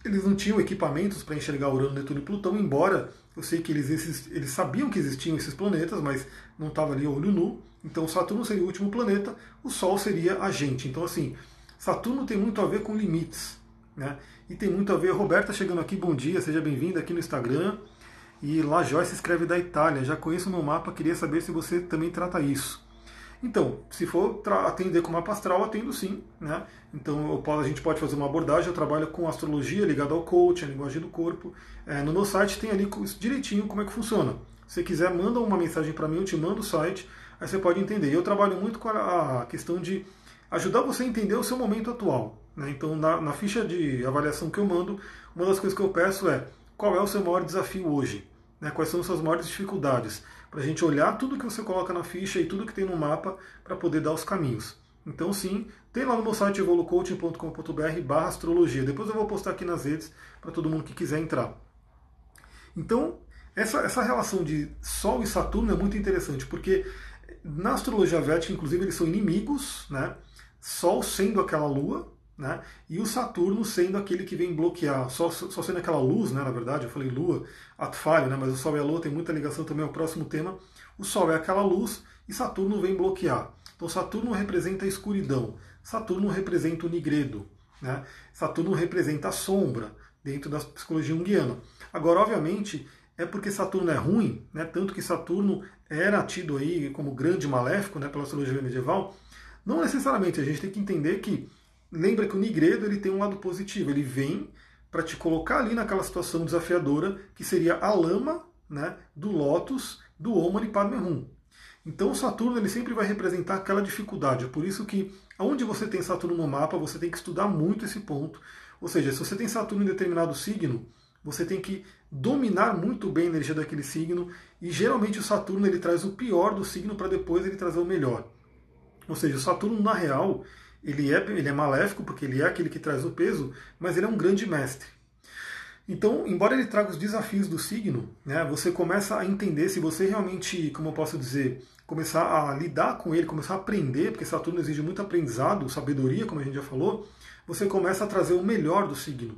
Eles não tinham equipamentos para enxergar Urano, Netuno e Plutão, embora eu sei que eles, eles sabiam que existiam esses planetas, mas não estava ali olho nu. Então Saturno seria o último planeta, o Sol seria a gente. Então assim, Saturno tem muito a ver com limites. Né? E tem muito a ver. Roberta chegando aqui, bom dia, seja bem-vinda aqui no Instagram. E lá Joyce escreve da Itália. Já conheço meu mapa, queria saber se você também trata isso. Então, se for atender com mapa astral, atendo sim. Né? Então a gente pode fazer uma abordagem, eu trabalho com astrologia ligada ao coach, a linguagem do corpo. É, no meu site tem ali direitinho como é que funciona. Se quiser, manda uma mensagem para mim, eu te mando o site, aí você pode entender. Eu trabalho muito com a questão de ajudar você a entender o seu momento atual. Né? Então, na, na ficha de avaliação que eu mando, uma das coisas que eu peço é qual é o seu maior desafio hoje? Né? Quais são as suas maiores dificuldades? Para a gente olhar tudo que você coloca na ficha e tudo que tem no mapa para poder dar os caminhos. Então, sim, tem lá no meu site evolucoaching.com.br barra astrologia. Depois eu vou postar aqui nas redes para todo mundo que quiser entrar. Então, essa, essa relação de Sol e Saturno é muito interessante, porque na astrologia védica, inclusive, eles são inimigos, né? Sol sendo aquela lua, né? E o Saturno sendo aquele que vem bloquear, só, só sendo aquela luz, né? Na verdade, eu falei lua, ato falho, né? Mas o Sol e a Lua tem muita ligação também ao próximo tema. O Sol é aquela luz e Saturno vem bloquear. Então Saturno representa a escuridão, Saturno representa o nigredo, né? Saturno representa a sombra dentro da psicologia junguiana. Agora, obviamente, é porque Saturno é ruim, né? tanto que Saturno era tido aí como grande maléfico né, pela astrologia medieval. Não necessariamente, a gente tem que entender que, lembra que o Nigredo ele tem um lado positivo, ele vem para te colocar ali naquela situação desafiadora que seria a lama né, do Lotus do Omani Padme Hum. Então o Saturno ele sempre vai representar aquela dificuldade. É por isso que onde você tem Saturno no mapa, você tem que estudar muito esse ponto. Ou seja, se você tem Saturno em determinado signo, você tem que dominar muito bem a energia daquele signo e geralmente o Saturno ele traz o pior do signo para depois ele trazer o melhor. Ou seja, Saturno na real ele é, ele é maléfico porque ele é aquele que traz o peso, mas ele é um grande mestre. Então, embora ele traga os desafios do signo, né, você começa a entender se você realmente, como eu posso dizer, começar a lidar com ele, começar a aprender, porque Saturno exige muito aprendizado, sabedoria, como a gente já falou, você começa a trazer o melhor do signo.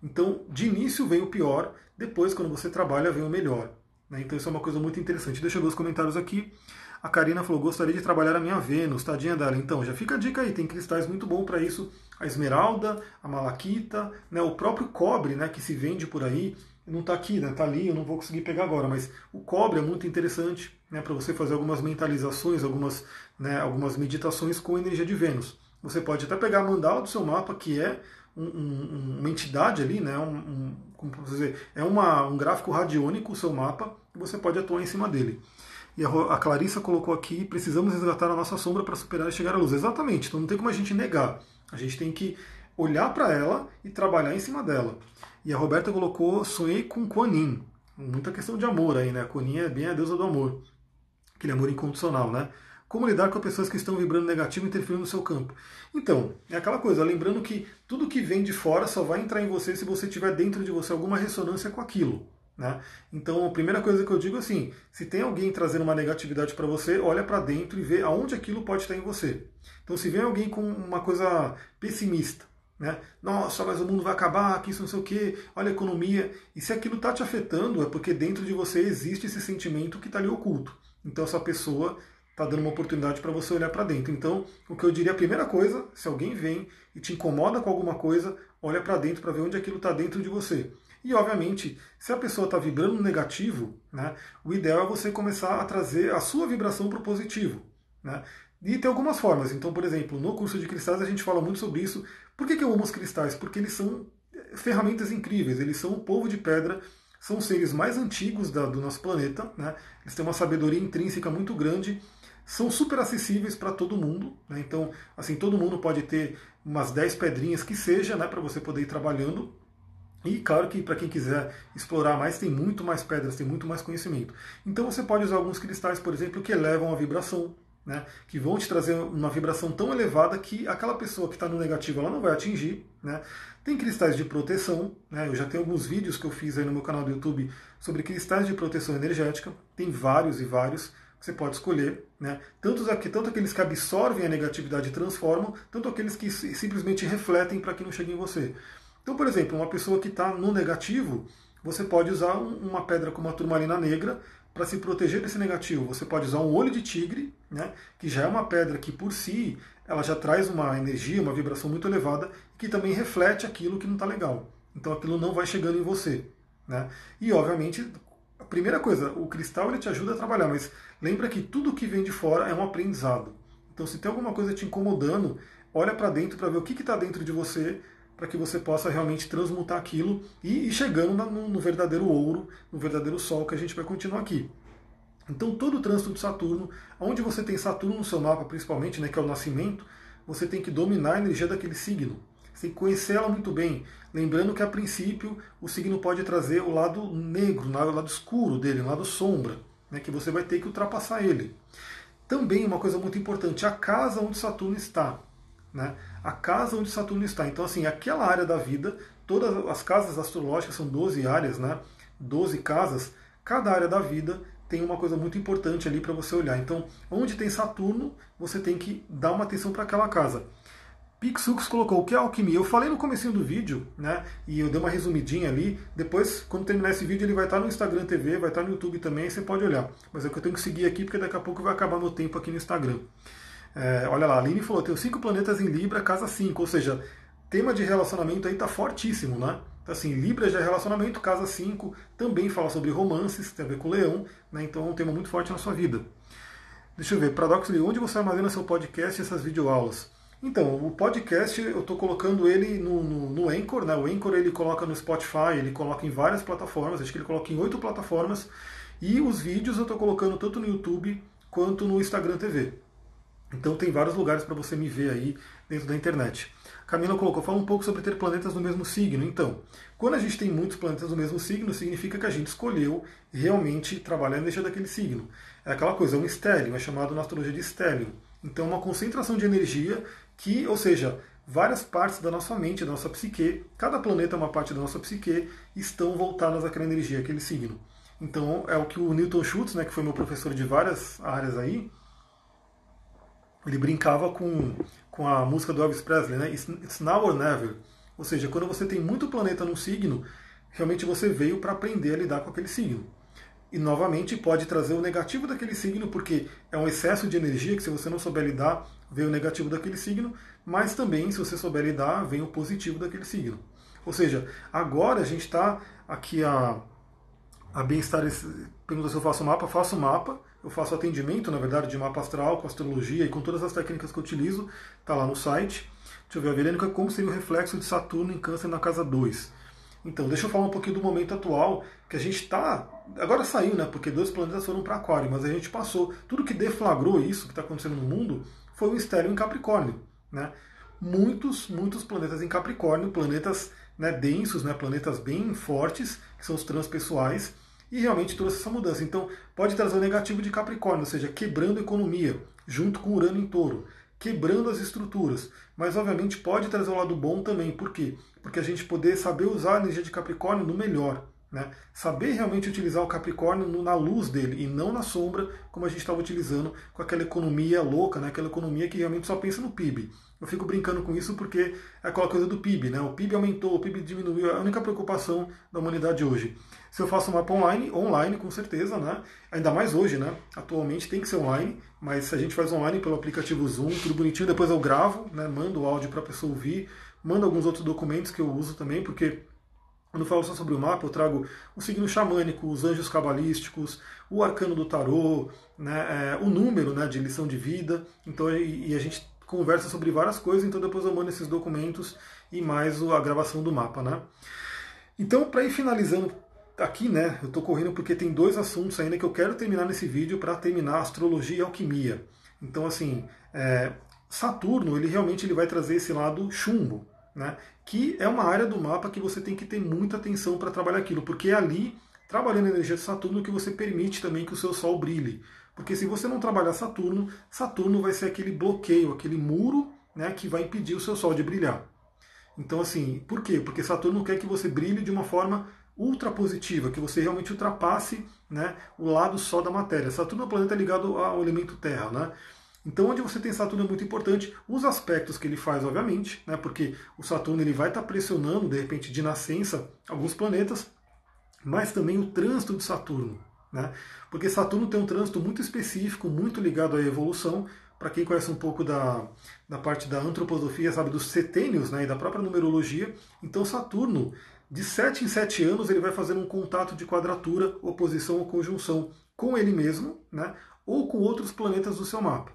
Então, de início vem o pior, depois, quando você trabalha, vem o melhor. Né? Então, isso é uma coisa muito interessante. Deixa eu ver os comentários aqui. A Karina falou: gostaria de trabalhar a minha Vênus, tadinha dela. Então, já fica a dica aí, tem cristais muito bom para isso. A esmeralda, a malaquita, né, o próprio cobre né, que se vende por aí. Não está aqui, né, está ali, eu não vou conseguir pegar agora, mas o cobre é muito interessante né, para você fazer algumas mentalizações, algumas, né, algumas meditações com energia de Vênus. Você pode até pegar a mandala do seu mapa, que é um, um, uma entidade ali, né, um, como dizer, é uma, um gráfico radiônico o seu mapa, e você pode atuar em cima dele. E a, Clarissa colocou aqui, precisamos resgatar a nossa sombra para superar e chegar à luz. Exatamente, então não tem como a gente negar. A gente tem que olhar para ela e trabalhar em cima dela. E a Roberta colocou, sonhei com Kuan Muita questão de amor aí, né? Kuan é bem a deusa do amor. Aquele amor incondicional, né? Como lidar com pessoas que estão vibrando negativo e interferindo no seu campo? Então, é aquela coisa, lembrando que tudo que vem de fora só vai entrar em você se você tiver dentro de você alguma ressonância com aquilo. Né? Então, a primeira coisa que eu digo é assim: se tem alguém trazendo uma negatividade para você, olha para dentro e vê aonde aquilo pode estar em você. Então, se vem alguém com uma coisa pessimista, né? Nossa, mas o mundo vai acabar, que isso não sei o quê, olha a economia. E se aquilo está te afetando, é porque dentro de você existe esse sentimento que está ali oculto. Então, essa pessoa está dando uma oportunidade para você olhar para dentro. Então, o que eu diria, a primeira coisa, se alguém vem e te incomoda com alguma coisa, olha para dentro para ver onde aquilo está dentro de você. E, obviamente, se a pessoa está vibrando negativo, né, o ideal é você começar a trazer a sua vibração para o positivo. Né? E tem algumas formas. Então, por exemplo, no curso de cristais a gente fala muito sobre isso. Por que, que eu amo os cristais? Porque eles são ferramentas incríveis, eles são o povo de pedra são os seres mais antigos da, do nosso planeta, né? eles têm uma sabedoria intrínseca muito grande são super acessíveis para todo mundo. Né? Então, assim, todo mundo pode ter umas 10 pedrinhas que seja, né, para você poder ir trabalhando. E claro que para quem quiser explorar mais, tem muito mais pedras, tem muito mais conhecimento. Então você pode usar alguns cristais, por exemplo, que elevam a vibração, né, que vão te trazer uma vibração tão elevada que aquela pessoa que está no negativo ela não vai atingir. Né. Tem cristais de proteção, né, eu já tenho alguns vídeos que eu fiz aí no meu canal do YouTube sobre cristais de proteção energética, tem vários e vários você pode escolher, né? tanto, tanto aqueles que absorvem a negatividade e transformam, tanto aqueles que simplesmente refletem para que não chegue em você. Então, por exemplo, uma pessoa que está no negativo, você pode usar uma pedra como a turmalina negra para se proteger desse negativo. Você pode usar um olho de tigre, né, que já é uma pedra que por si ela já traz uma energia, uma vibração muito elevada, que também reflete aquilo que não está legal. Então aquilo não vai chegando em você. Né? E obviamente a primeira coisa, o cristal ele te ajuda a trabalhar, mas lembra que tudo que vem de fora é um aprendizado. Então, se tem alguma coisa te incomodando, olha para dentro para ver o que está dentro de você, para que você possa realmente transmutar aquilo e ir chegando no, no verdadeiro ouro, no verdadeiro sol que a gente vai continuar aqui. Então, todo o trânsito de Saturno, onde você tem Saturno no seu mapa, principalmente, né, que é o nascimento, você tem que dominar a energia daquele signo. Você tem que conhecer ela muito bem. Lembrando que, a princípio, o signo pode trazer o lado negro, o lado escuro dele, o lado sombra, né, que você vai ter que ultrapassar ele. Também uma coisa muito importante, a casa onde Saturno está. Né? A casa onde Saturno está. Então, assim, aquela área da vida, todas as casas astrológicas são 12 áreas, né? 12 casas, cada área da vida tem uma coisa muito importante ali para você olhar. Então, onde tem Saturno, você tem que dar uma atenção para aquela casa. Pixux colocou o que é alquimia. Eu falei no começo do vídeo, né? E eu dei uma resumidinha ali. Depois, quando terminar esse vídeo, ele vai estar no Instagram TV, vai estar no YouTube também, você pode olhar. Mas é que eu tenho que seguir aqui, porque daqui a pouco vai acabar meu tempo aqui no Instagram. É, olha lá, a Aline falou, tem cinco planetas em Libra, casa 5. Ou seja, tema de relacionamento aí tá fortíssimo, né? Então, assim, Libra já é relacionamento, casa 5, também fala sobre romances, tem a ver com leão, né? Então é um tema muito forte na sua vida. Deixa eu ver, Paradoxo onde você armazena seu podcast e essas videoaulas? Então, o podcast eu estou colocando ele no, no, no, Anchor, né? O Anchor ele coloca no Spotify, ele coloca em várias plataformas, acho que ele coloca em oito plataformas. E os vídeos eu estou colocando tanto no YouTube quanto no Instagram TV. Então tem vários lugares para você me ver aí dentro da internet. Camila colocou, fala um pouco sobre ter planetas no mesmo signo. Então, quando a gente tem muitos planetas no mesmo signo, significa que a gente escolheu realmente trabalhar a energia daquele signo. É aquela coisa, é um estélio, é chamado na astrologia de estélio. Então, uma concentração de energia que, ou seja, várias partes da nossa mente, da nossa psique, cada planeta é uma parte da nossa psique, estão voltadas àquela energia, àquele signo. Então é o que o Newton Schultz, né, que foi meu professor de várias áreas aí, ele brincava com, com a música do Elvis Presley, né? It's now or never. Ou seja, quando você tem muito planeta num signo, realmente você veio para aprender a lidar com aquele signo. E novamente pode trazer o negativo daquele signo, porque é um excesso de energia que se você não souber lidar, vem o negativo daquele signo, mas também, se você souber lidar, vem o positivo daquele signo. Ou seja, agora a gente está aqui a, a bem-estar. Pergunta se eu faço mapa, faço mapa, eu faço atendimento, na verdade, de mapa astral, com astrologia e com todas as técnicas que eu utilizo, está lá no site. Deixa eu ver, a Verênica, como seria o reflexo de Saturno em Câncer na casa 2? Então, deixa eu falar um pouquinho do momento atual, que a gente está. Agora saiu, né? Porque dois planetas foram para Aquário, mas a gente passou. Tudo que deflagrou isso que está acontecendo no mundo foi o estéreo em Capricórnio. Né? Muitos, muitos planetas em Capricórnio, planetas né, densos, né, planetas bem fortes, que são os transpessoais, e realmente trouxe essa mudança. Então, pode trazer o negativo de Capricórnio, ou seja, quebrando a economia, junto com Urano em touro, quebrando as estruturas. Mas, obviamente, pode trazer o lado bom também. Por quê? Porque a gente poder saber usar a energia de Capricórnio no melhor. Né? Saber realmente utilizar o Capricórnio na luz dele e não na sombra, como a gente estava utilizando com aquela economia louca, né? aquela economia que realmente só pensa no PIB. Eu fico brincando com isso porque é aquela coisa do PIB, né? O PIB aumentou, o PIB diminuiu, é a única preocupação da humanidade hoje. Se eu faço um mapa online, online com certeza, né? Ainda mais hoje, né? Atualmente tem que ser online, mas se a gente faz online pelo aplicativo Zoom, tudo bonitinho, depois eu gravo, né? Mando o áudio para a pessoa ouvir, mando alguns outros documentos que eu uso também, porque quando eu falo só sobre o mapa, eu trago o signo xamânico, os anjos cabalísticos, o arcano do tarô, né, é, o número né, de lição de vida. Então, e, e, a gente conversa sobre várias coisas, então depois eu mando esses documentos e mais a gravação do mapa. Né? Então, para ir finalizando aqui, né, eu estou correndo porque tem dois assuntos ainda que eu quero terminar nesse vídeo para terminar astrologia e alquimia. Então, assim, é, Saturno, ele realmente ele vai trazer esse lado chumbo, né? que é uma área do mapa que você tem que ter muita atenção para trabalhar aquilo, porque é ali, trabalhando a energia de Saturno, que você permite também que o seu Sol brilhe. Porque se você não trabalhar Saturno, Saturno vai ser aquele bloqueio, aquele muro né, que vai impedir o seu Sol de brilhar. Então, assim, por quê? Porque Saturno quer que você brilhe de uma forma ultra positiva, que você realmente ultrapasse né, o lado só da matéria. Saturno é um planeta ligado ao elemento Terra, né? Então, onde você tem Saturno é muito importante, os aspectos que ele faz, obviamente, né, porque o Saturno ele vai estar tá pressionando, de repente, de nascença, alguns planetas, mas também o trânsito de Saturno. Né, porque Saturno tem um trânsito muito específico, muito ligado à evolução. Para quem conhece um pouco da, da parte da antroposofia, sabe, dos setênios né, e da própria numerologia, então Saturno de 7 em 7 anos ele vai fazendo um contato de quadratura, oposição ou conjunção com ele mesmo, né? ou com outros planetas do seu mapa.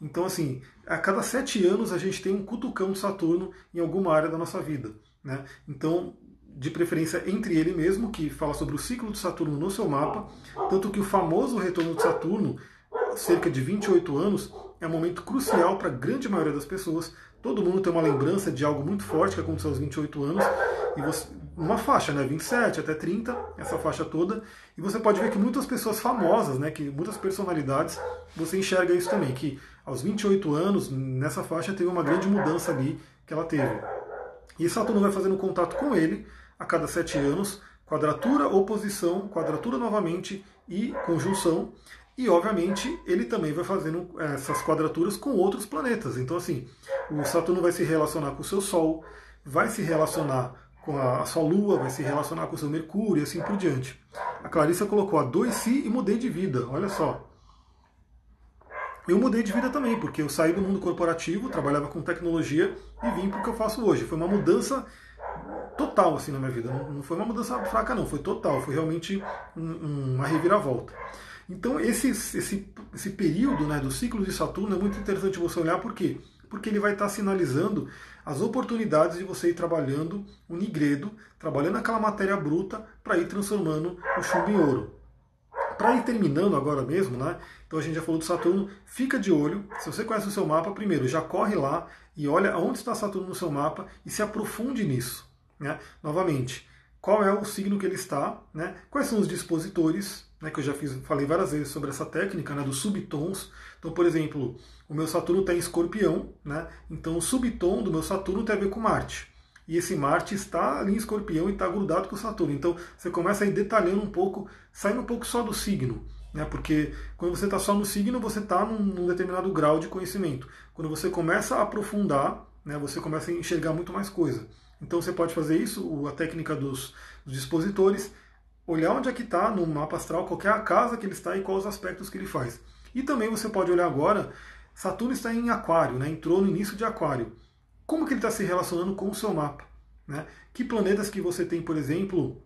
Então, assim, a cada sete anos a gente tem um cutucão de Saturno em alguma área da nossa vida. Né? Então, de preferência entre ele mesmo, que fala sobre o ciclo de Saturno no seu mapa, tanto que o famoso retorno de Saturno, cerca de 28 anos, é um momento crucial para a grande maioria das pessoas. Todo mundo tem uma lembrança de algo muito forte que aconteceu aos 28 anos, e você, uma faixa, né, 27 até 30, essa faixa toda, e você pode ver que muitas pessoas famosas, né, que muitas personalidades, você enxerga isso também, que aos 28 anos, nessa faixa, teve uma grande mudança ali que ela teve. E Saturno vai fazendo contato com ele a cada sete anos, quadratura, oposição, quadratura novamente e conjunção. E, obviamente, ele também vai fazendo eh, essas quadraturas com outros planetas. Então, assim, o Saturno vai se relacionar com o seu Sol, vai se relacionar com a sua Lua, vai se relacionar com o seu Mercúrio e assim por diante. A Clarissa colocou a 2Si e mudei de vida, olha só. Eu mudei de vida também, porque eu saí do mundo corporativo, trabalhava com tecnologia e vim para o que eu faço hoje. Foi uma mudança total assim na minha vida. Não, foi uma mudança fraca, não, foi total, foi realmente um, uma reviravolta. Então esse, esse, esse período né, do ciclo de Saturno é muito interessante você olhar, por quê? Porque ele vai estar sinalizando as oportunidades de você ir trabalhando o nigredo, trabalhando aquela matéria bruta para ir transformando o chumbo em ouro. Para ir terminando agora mesmo, né? Então a gente já falou do Saturno, fica de olho. Se você conhece o seu mapa, primeiro já corre lá e olha onde está Saturno no seu mapa e se aprofunde nisso. Né? Novamente, qual é o signo que ele está, né? quais são os dispositores, né, que eu já fiz, falei várias vezes sobre essa técnica né, dos subtons. Então, por exemplo, o meu Saturno está em escorpião, né? então o subtom do meu Saturno tem a ver com Marte. E esse Marte está ali em escorpião e está grudado com o Saturno. Então você começa a ir detalhando um pouco, saindo um pouco só do signo. Né? Porque quando você está só no signo, você está num, num, determinado grau de conhecimento. Quando você começa a aprofundar, né, você começa a enxergar muito mais coisa. Então você pode fazer isso, a técnica dos, dos dispositores, olhar onde é que está no mapa astral, qual é a casa que ele está e quais os aspectos que ele faz. E também você pode olhar agora, Saturno está em Aquário, né, entrou no início de Aquário. Como que ele está se relacionando com o seu mapa? Né? Que planetas que você tem, por exemplo,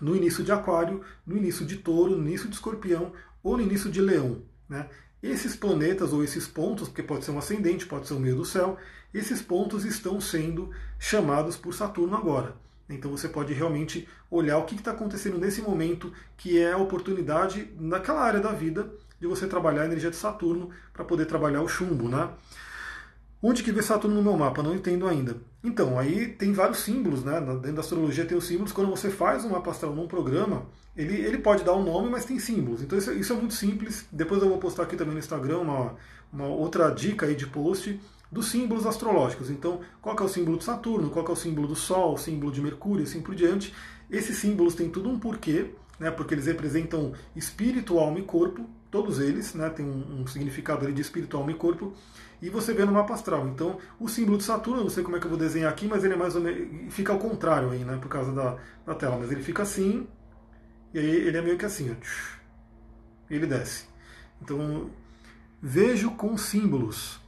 no início de Aquário, no início de Touro, no início de Escorpião ou no início de Leão? Né? Esses planetas ou esses pontos, porque pode ser um ascendente, pode ser o meio do céu, esses pontos estão sendo chamados por Saturno agora. Então você pode realmente olhar o que está acontecendo nesse momento, que é a oportunidade naquela área da vida de você trabalhar a energia de Saturno para poder trabalhar o chumbo, né? Onde que vê Saturno no meu mapa? Não entendo ainda. Então, aí tem vários símbolos, né? Dentro da astrologia tem os símbolos. Quando você faz um mapa astral num programa, ele, ele pode dar um nome, mas tem símbolos. Então isso, isso é muito simples. Depois eu vou postar aqui também no Instagram uma, uma outra dica aí de post dos símbolos astrológicos. Então, qual é o símbolo de Saturno, qual é o símbolo do Sol, o símbolo de Mercúrio, assim por diante. Esses símbolos têm tudo um porquê, né, porque eles representam espírito, alma e corpo, todos eles, né, tem um, um significado ali de espírito, alma e corpo, e você vê no mapa astral. Então, o símbolo de Saturno, não sei como é que eu vou desenhar aqui, mas ele é mais ou menos, fica ao contrário aí, né, por causa da, da tela, mas ele fica assim, e aí ele é meio que assim, ó, ele desce. Então, vejo com símbolos.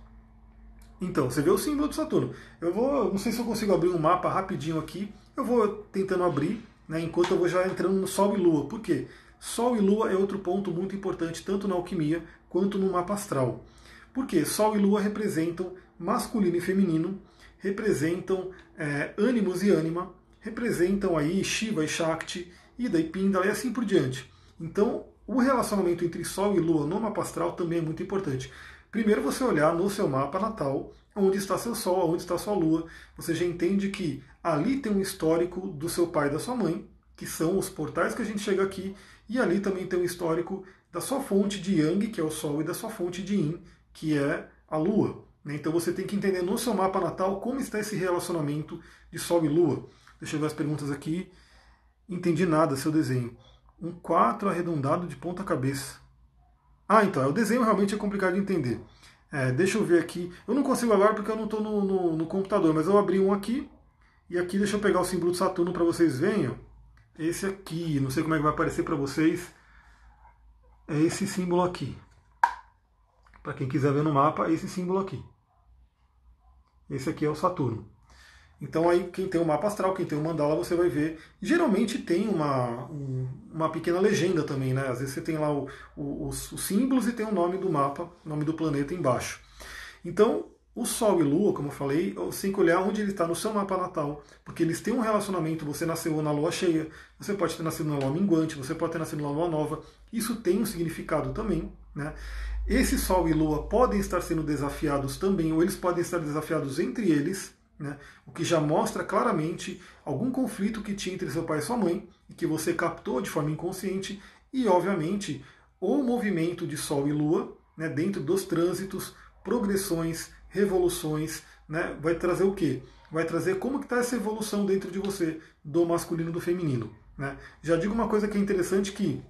Então, você vê o símbolo de Saturno. Eu vou, não sei se eu consigo abrir um mapa rapidinho aqui. Eu vou tentando abrir, né, enquanto eu vou já entrando no Sol e Lua. Por quê? Sol e Lua é outro ponto muito importante, tanto na alquimia quanto no mapa astral. Porque Sol e Lua representam masculino e feminino, representam é, ânimos e ânima, representam aí Shiva e Shakti, Ida e Pindala e assim por diante. Então, o relacionamento entre Sol e Lua no mapa astral também é muito importante. Primeiro você olhar no seu mapa natal onde está seu Sol, onde está sua Lua. Você já entende que ali tem um histórico do seu pai e da sua mãe, que são os portais que a gente chega aqui, e ali também tem um histórico da sua fonte de Yang, que é o Sol, e da sua fonte de Yin, que é a Lua. Né? Então você tem que entender no seu mapa natal como está esse relacionamento de Sol e Lua. Deixa eu ver as perguntas aqui. Entendi nada seu desenho. Um 4 arredondado de ponta cabeça. Ah, então, o desenho realmente é complicado de entender. É, deixa eu ver aqui. Eu não consigo agora porque eu não estou no, no, no, computador, mas eu abri um aqui. E aqui deixa eu pegar o símbolo de Saturno para vocês verem. Esse aqui, não sei como é que vai aparecer para vocês. É esse símbolo aqui. Para quem quiser ver no mapa, é esse símbolo aqui. Esse aqui é o Saturno. Então aí quem tem o mapa astral, quem tem o mandala, você vai ver. Geralmente tem uma, um, uma pequena legenda também, né? Às vezes você tem lá o, o, os, os, símbolos e tem o nome do mapa, o nome do planeta embaixo. Então, o Sol e Lua, como eu falei, você tem que olhar onde ele está no seu mapa natal, porque eles têm um relacionamento. Você nasceu na lua cheia, você pode ter nascido na lua minguante, você pode ter nascido na lua nova. Isso tem um significado também. Né? Esse Sol e Lua podem estar sendo desafiados também, ou eles podem estar desafiados entre eles, né? o que já mostra claramente algum conflito que tinha entre seu pai e sua mãe, e que você captou de forma inconsciente, e obviamente o movimento de Sol e Lua né, dentro dos trânsitos, progressões, revoluções, né, vai trazer o quê? Vai trazer como que está essa evolução dentro de você do masculino e do feminino. Né? Já digo uma coisa que é interessante que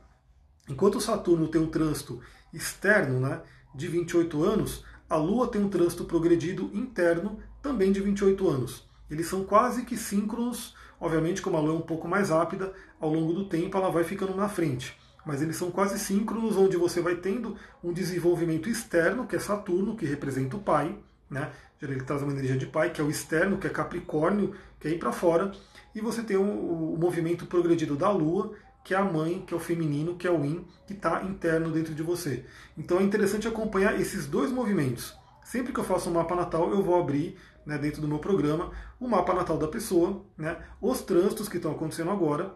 enquanto Saturno tem um trânsito externo né, de 28 anos, a Lua tem um trânsito progredido interno também de 28 anos. Eles são quase que síncronos, obviamente como a Lua é um pouco mais rápida, ao longo do tempo ela vai ficando na frente. Mas eles são quase síncronos, onde você vai tendo um desenvolvimento externo, que é Saturno, que representa o pai, né? Ele traz uma energia de pai, que é o externo, que é Capricórnio, que é ir para fora, e você tem o, o, movimento progredido da Lua, que é a mãe, que é o feminino, que é o Yin, que está interno dentro de você. Então é interessante acompanhar esses dois movimentos. Sempre que eu faço um mapa natal, eu vou abrir né, dentro do meu programa o mapa natal da pessoa, né, os trânsitos que estão acontecendo agora,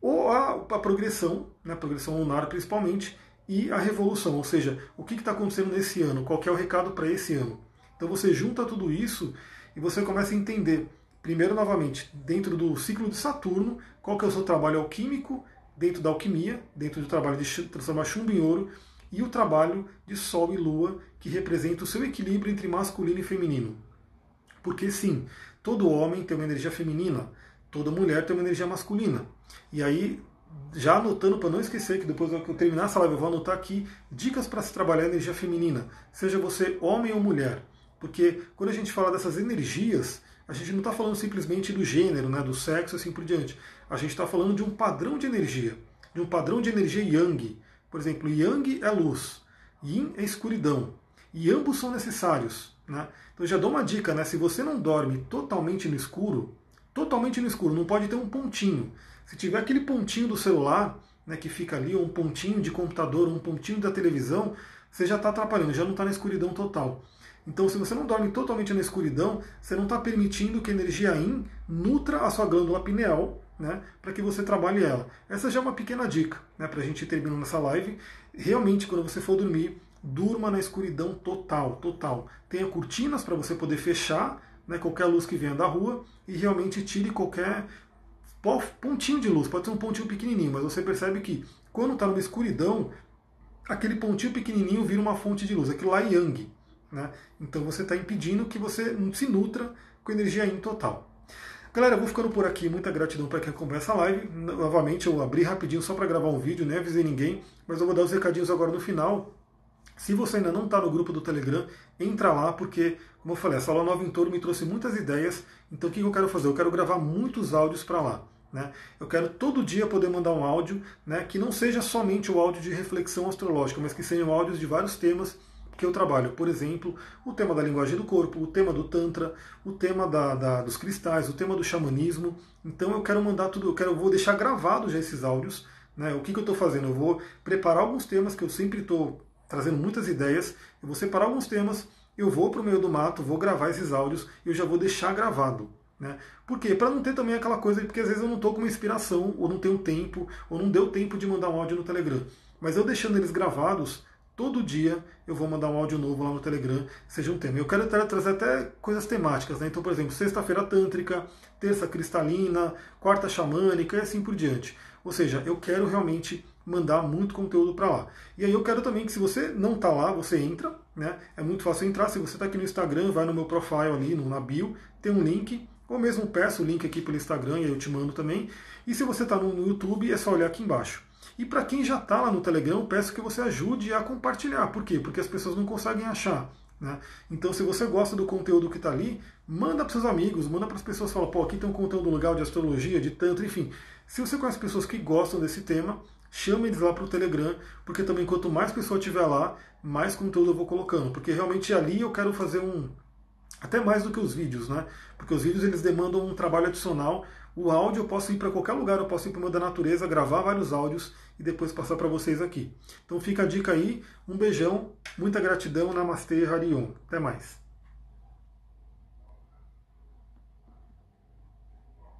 ou a, a progressão, né, a progressão lunar principalmente, e a revolução, ou seja, o que está acontecendo nesse ano, qual é o recado para esse ano. Então você junta tudo isso e você começa a entender, primeiro novamente, dentro do ciclo de Saturno, qual que é o seu trabalho alquímico, dentro da alquimia, dentro do trabalho de transformar chumbo em ouro, e o trabalho de Sol e Lua, que representa o seu equilíbrio entre masculino e feminino. Porque sim, todo homem tem uma energia feminina, toda mulher tem uma energia masculina. E aí, já anotando para não esquecer que depois que eu terminar essa live eu vou anotar aqui dicas para se trabalhar a energia feminina, seja você homem ou mulher. Porque quando a gente fala dessas energias, a gente não está falando simplesmente do gênero, né, do sexo assim por diante. A gente está falando de um padrão de energia, de um padrão de energia yang. Por exemplo, yang é luz, yin é escuridão. E ambos são necessários. Né? Então já dou uma dica, né? Se você não dorme totalmente no escuro, totalmente no escuro, não pode ter um pontinho. Se tiver aquele pontinho do celular, né, que fica ali, ou um pontinho de computador, ou um pontinho da televisão, você já está atrapalhando, já não está na escuridão total. Então, se você não dorme totalmente na escuridão, você não está permitindo que a energia IN nutra a sua glândula pineal, né, para que você trabalhe ela. Essa já é uma pequena dica, né, para a gente ir terminando essa live. Realmente, quando você for dormir, durma na escuridão total, total. Tenha cortinas para você poder fechar né, qualquer luz que venha da rua e realmente tire qualquer pontinho de luz. Pode ser um pontinho pequenininho, mas você percebe que quando está numa escuridão, aquele pontinho pequenininho vira uma fonte de luz. Aquilo lá é Yang. Né? Então você está impedindo que você se nutra com energia Yin total. Galera, eu vou ficando por aqui. Muita gratidão para quem acompanha essa live. Novamente, eu abri rapidinho só para gravar um vídeo, nem avisei ninguém, mas eu vou dar os recadinhos agora no final se você ainda não está no grupo do Telegram, entra lá, porque, como eu falei, essa aula nova em torno me trouxe muitas ideias. Então, o que eu quero fazer? Eu quero gravar muitos áudios para lá. Né? Eu quero todo dia poder mandar um áudio né, que não seja somente o áudio de reflexão astrológica, mas que sejam áudios de vários temas que eu trabalho. Por exemplo, o tema da linguagem do corpo, o tema do Tantra, o tema da, da, dos cristais, o tema do xamanismo. Então eu quero mandar tudo, eu quero, eu vou deixar gravado já esses áudios. Né? O que, que eu estou fazendo? Eu vou preparar alguns temas que eu sempre estou trazendo muitas ideias. Eu vou separar alguns temas, eu vou para o meio do mato, vou gravar esses áudios e eu já vou deixar gravado. Né? Por quê? Para não ter também aquela coisa, porque às vezes eu não estou com uma inspiração, ou não tenho tempo, ou não deu tempo de mandar um áudio no Telegram. Mas eu deixando eles gravados, todo dia eu vou mandar um áudio novo lá no Telegram, seja um tema. Eu quero trazer até coisas temáticas, né? Então, por exemplo, sexta-feira tântrica, terça cristalina, quarta xamânica e assim por diante. Ou seja, eu quero realmente mandar muito conteúdo para lá. E aí eu quero também que se você não está lá, você entra, né? É muito fácil entrar. Se você está aqui no Instagram, vai no meu profile ali, no, na bio, tem um link, ou mesmo peço o link aqui pelo Instagram e eu te mando também. E se você está no, no YouTube, é só olhar aqui embaixo. E para quem já está lá no Telegram, peço que você ajude a compartilhar. Por quê? Porque as pessoas não conseguem achar. Né? Então, se você gosta do conteúdo que está ali, manda para seus amigos, manda para as pessoas, fala, pô, aqui tem um conteúdo legal de astrologia, de tanto, enfim. Se você conhece pessoas que gostam desse tema, chame eles lá para o Telegram, porque também quanto mais pessoa tiver lá, mais conteúdo eu vou colocando. Porque realmente ali eu quero fazer um, até mais do que os vídeos, né? Porque os vídeos eles demandam um trabalho adicional. O áudio eu posso ir para qualquer lugar, eu posso ir para o meu da natureza, gravar vários áudios e depois passar para vocês aqui. Então fica a dica aí, um beijão, muita gratidão, Namastê, Harion. Até mais.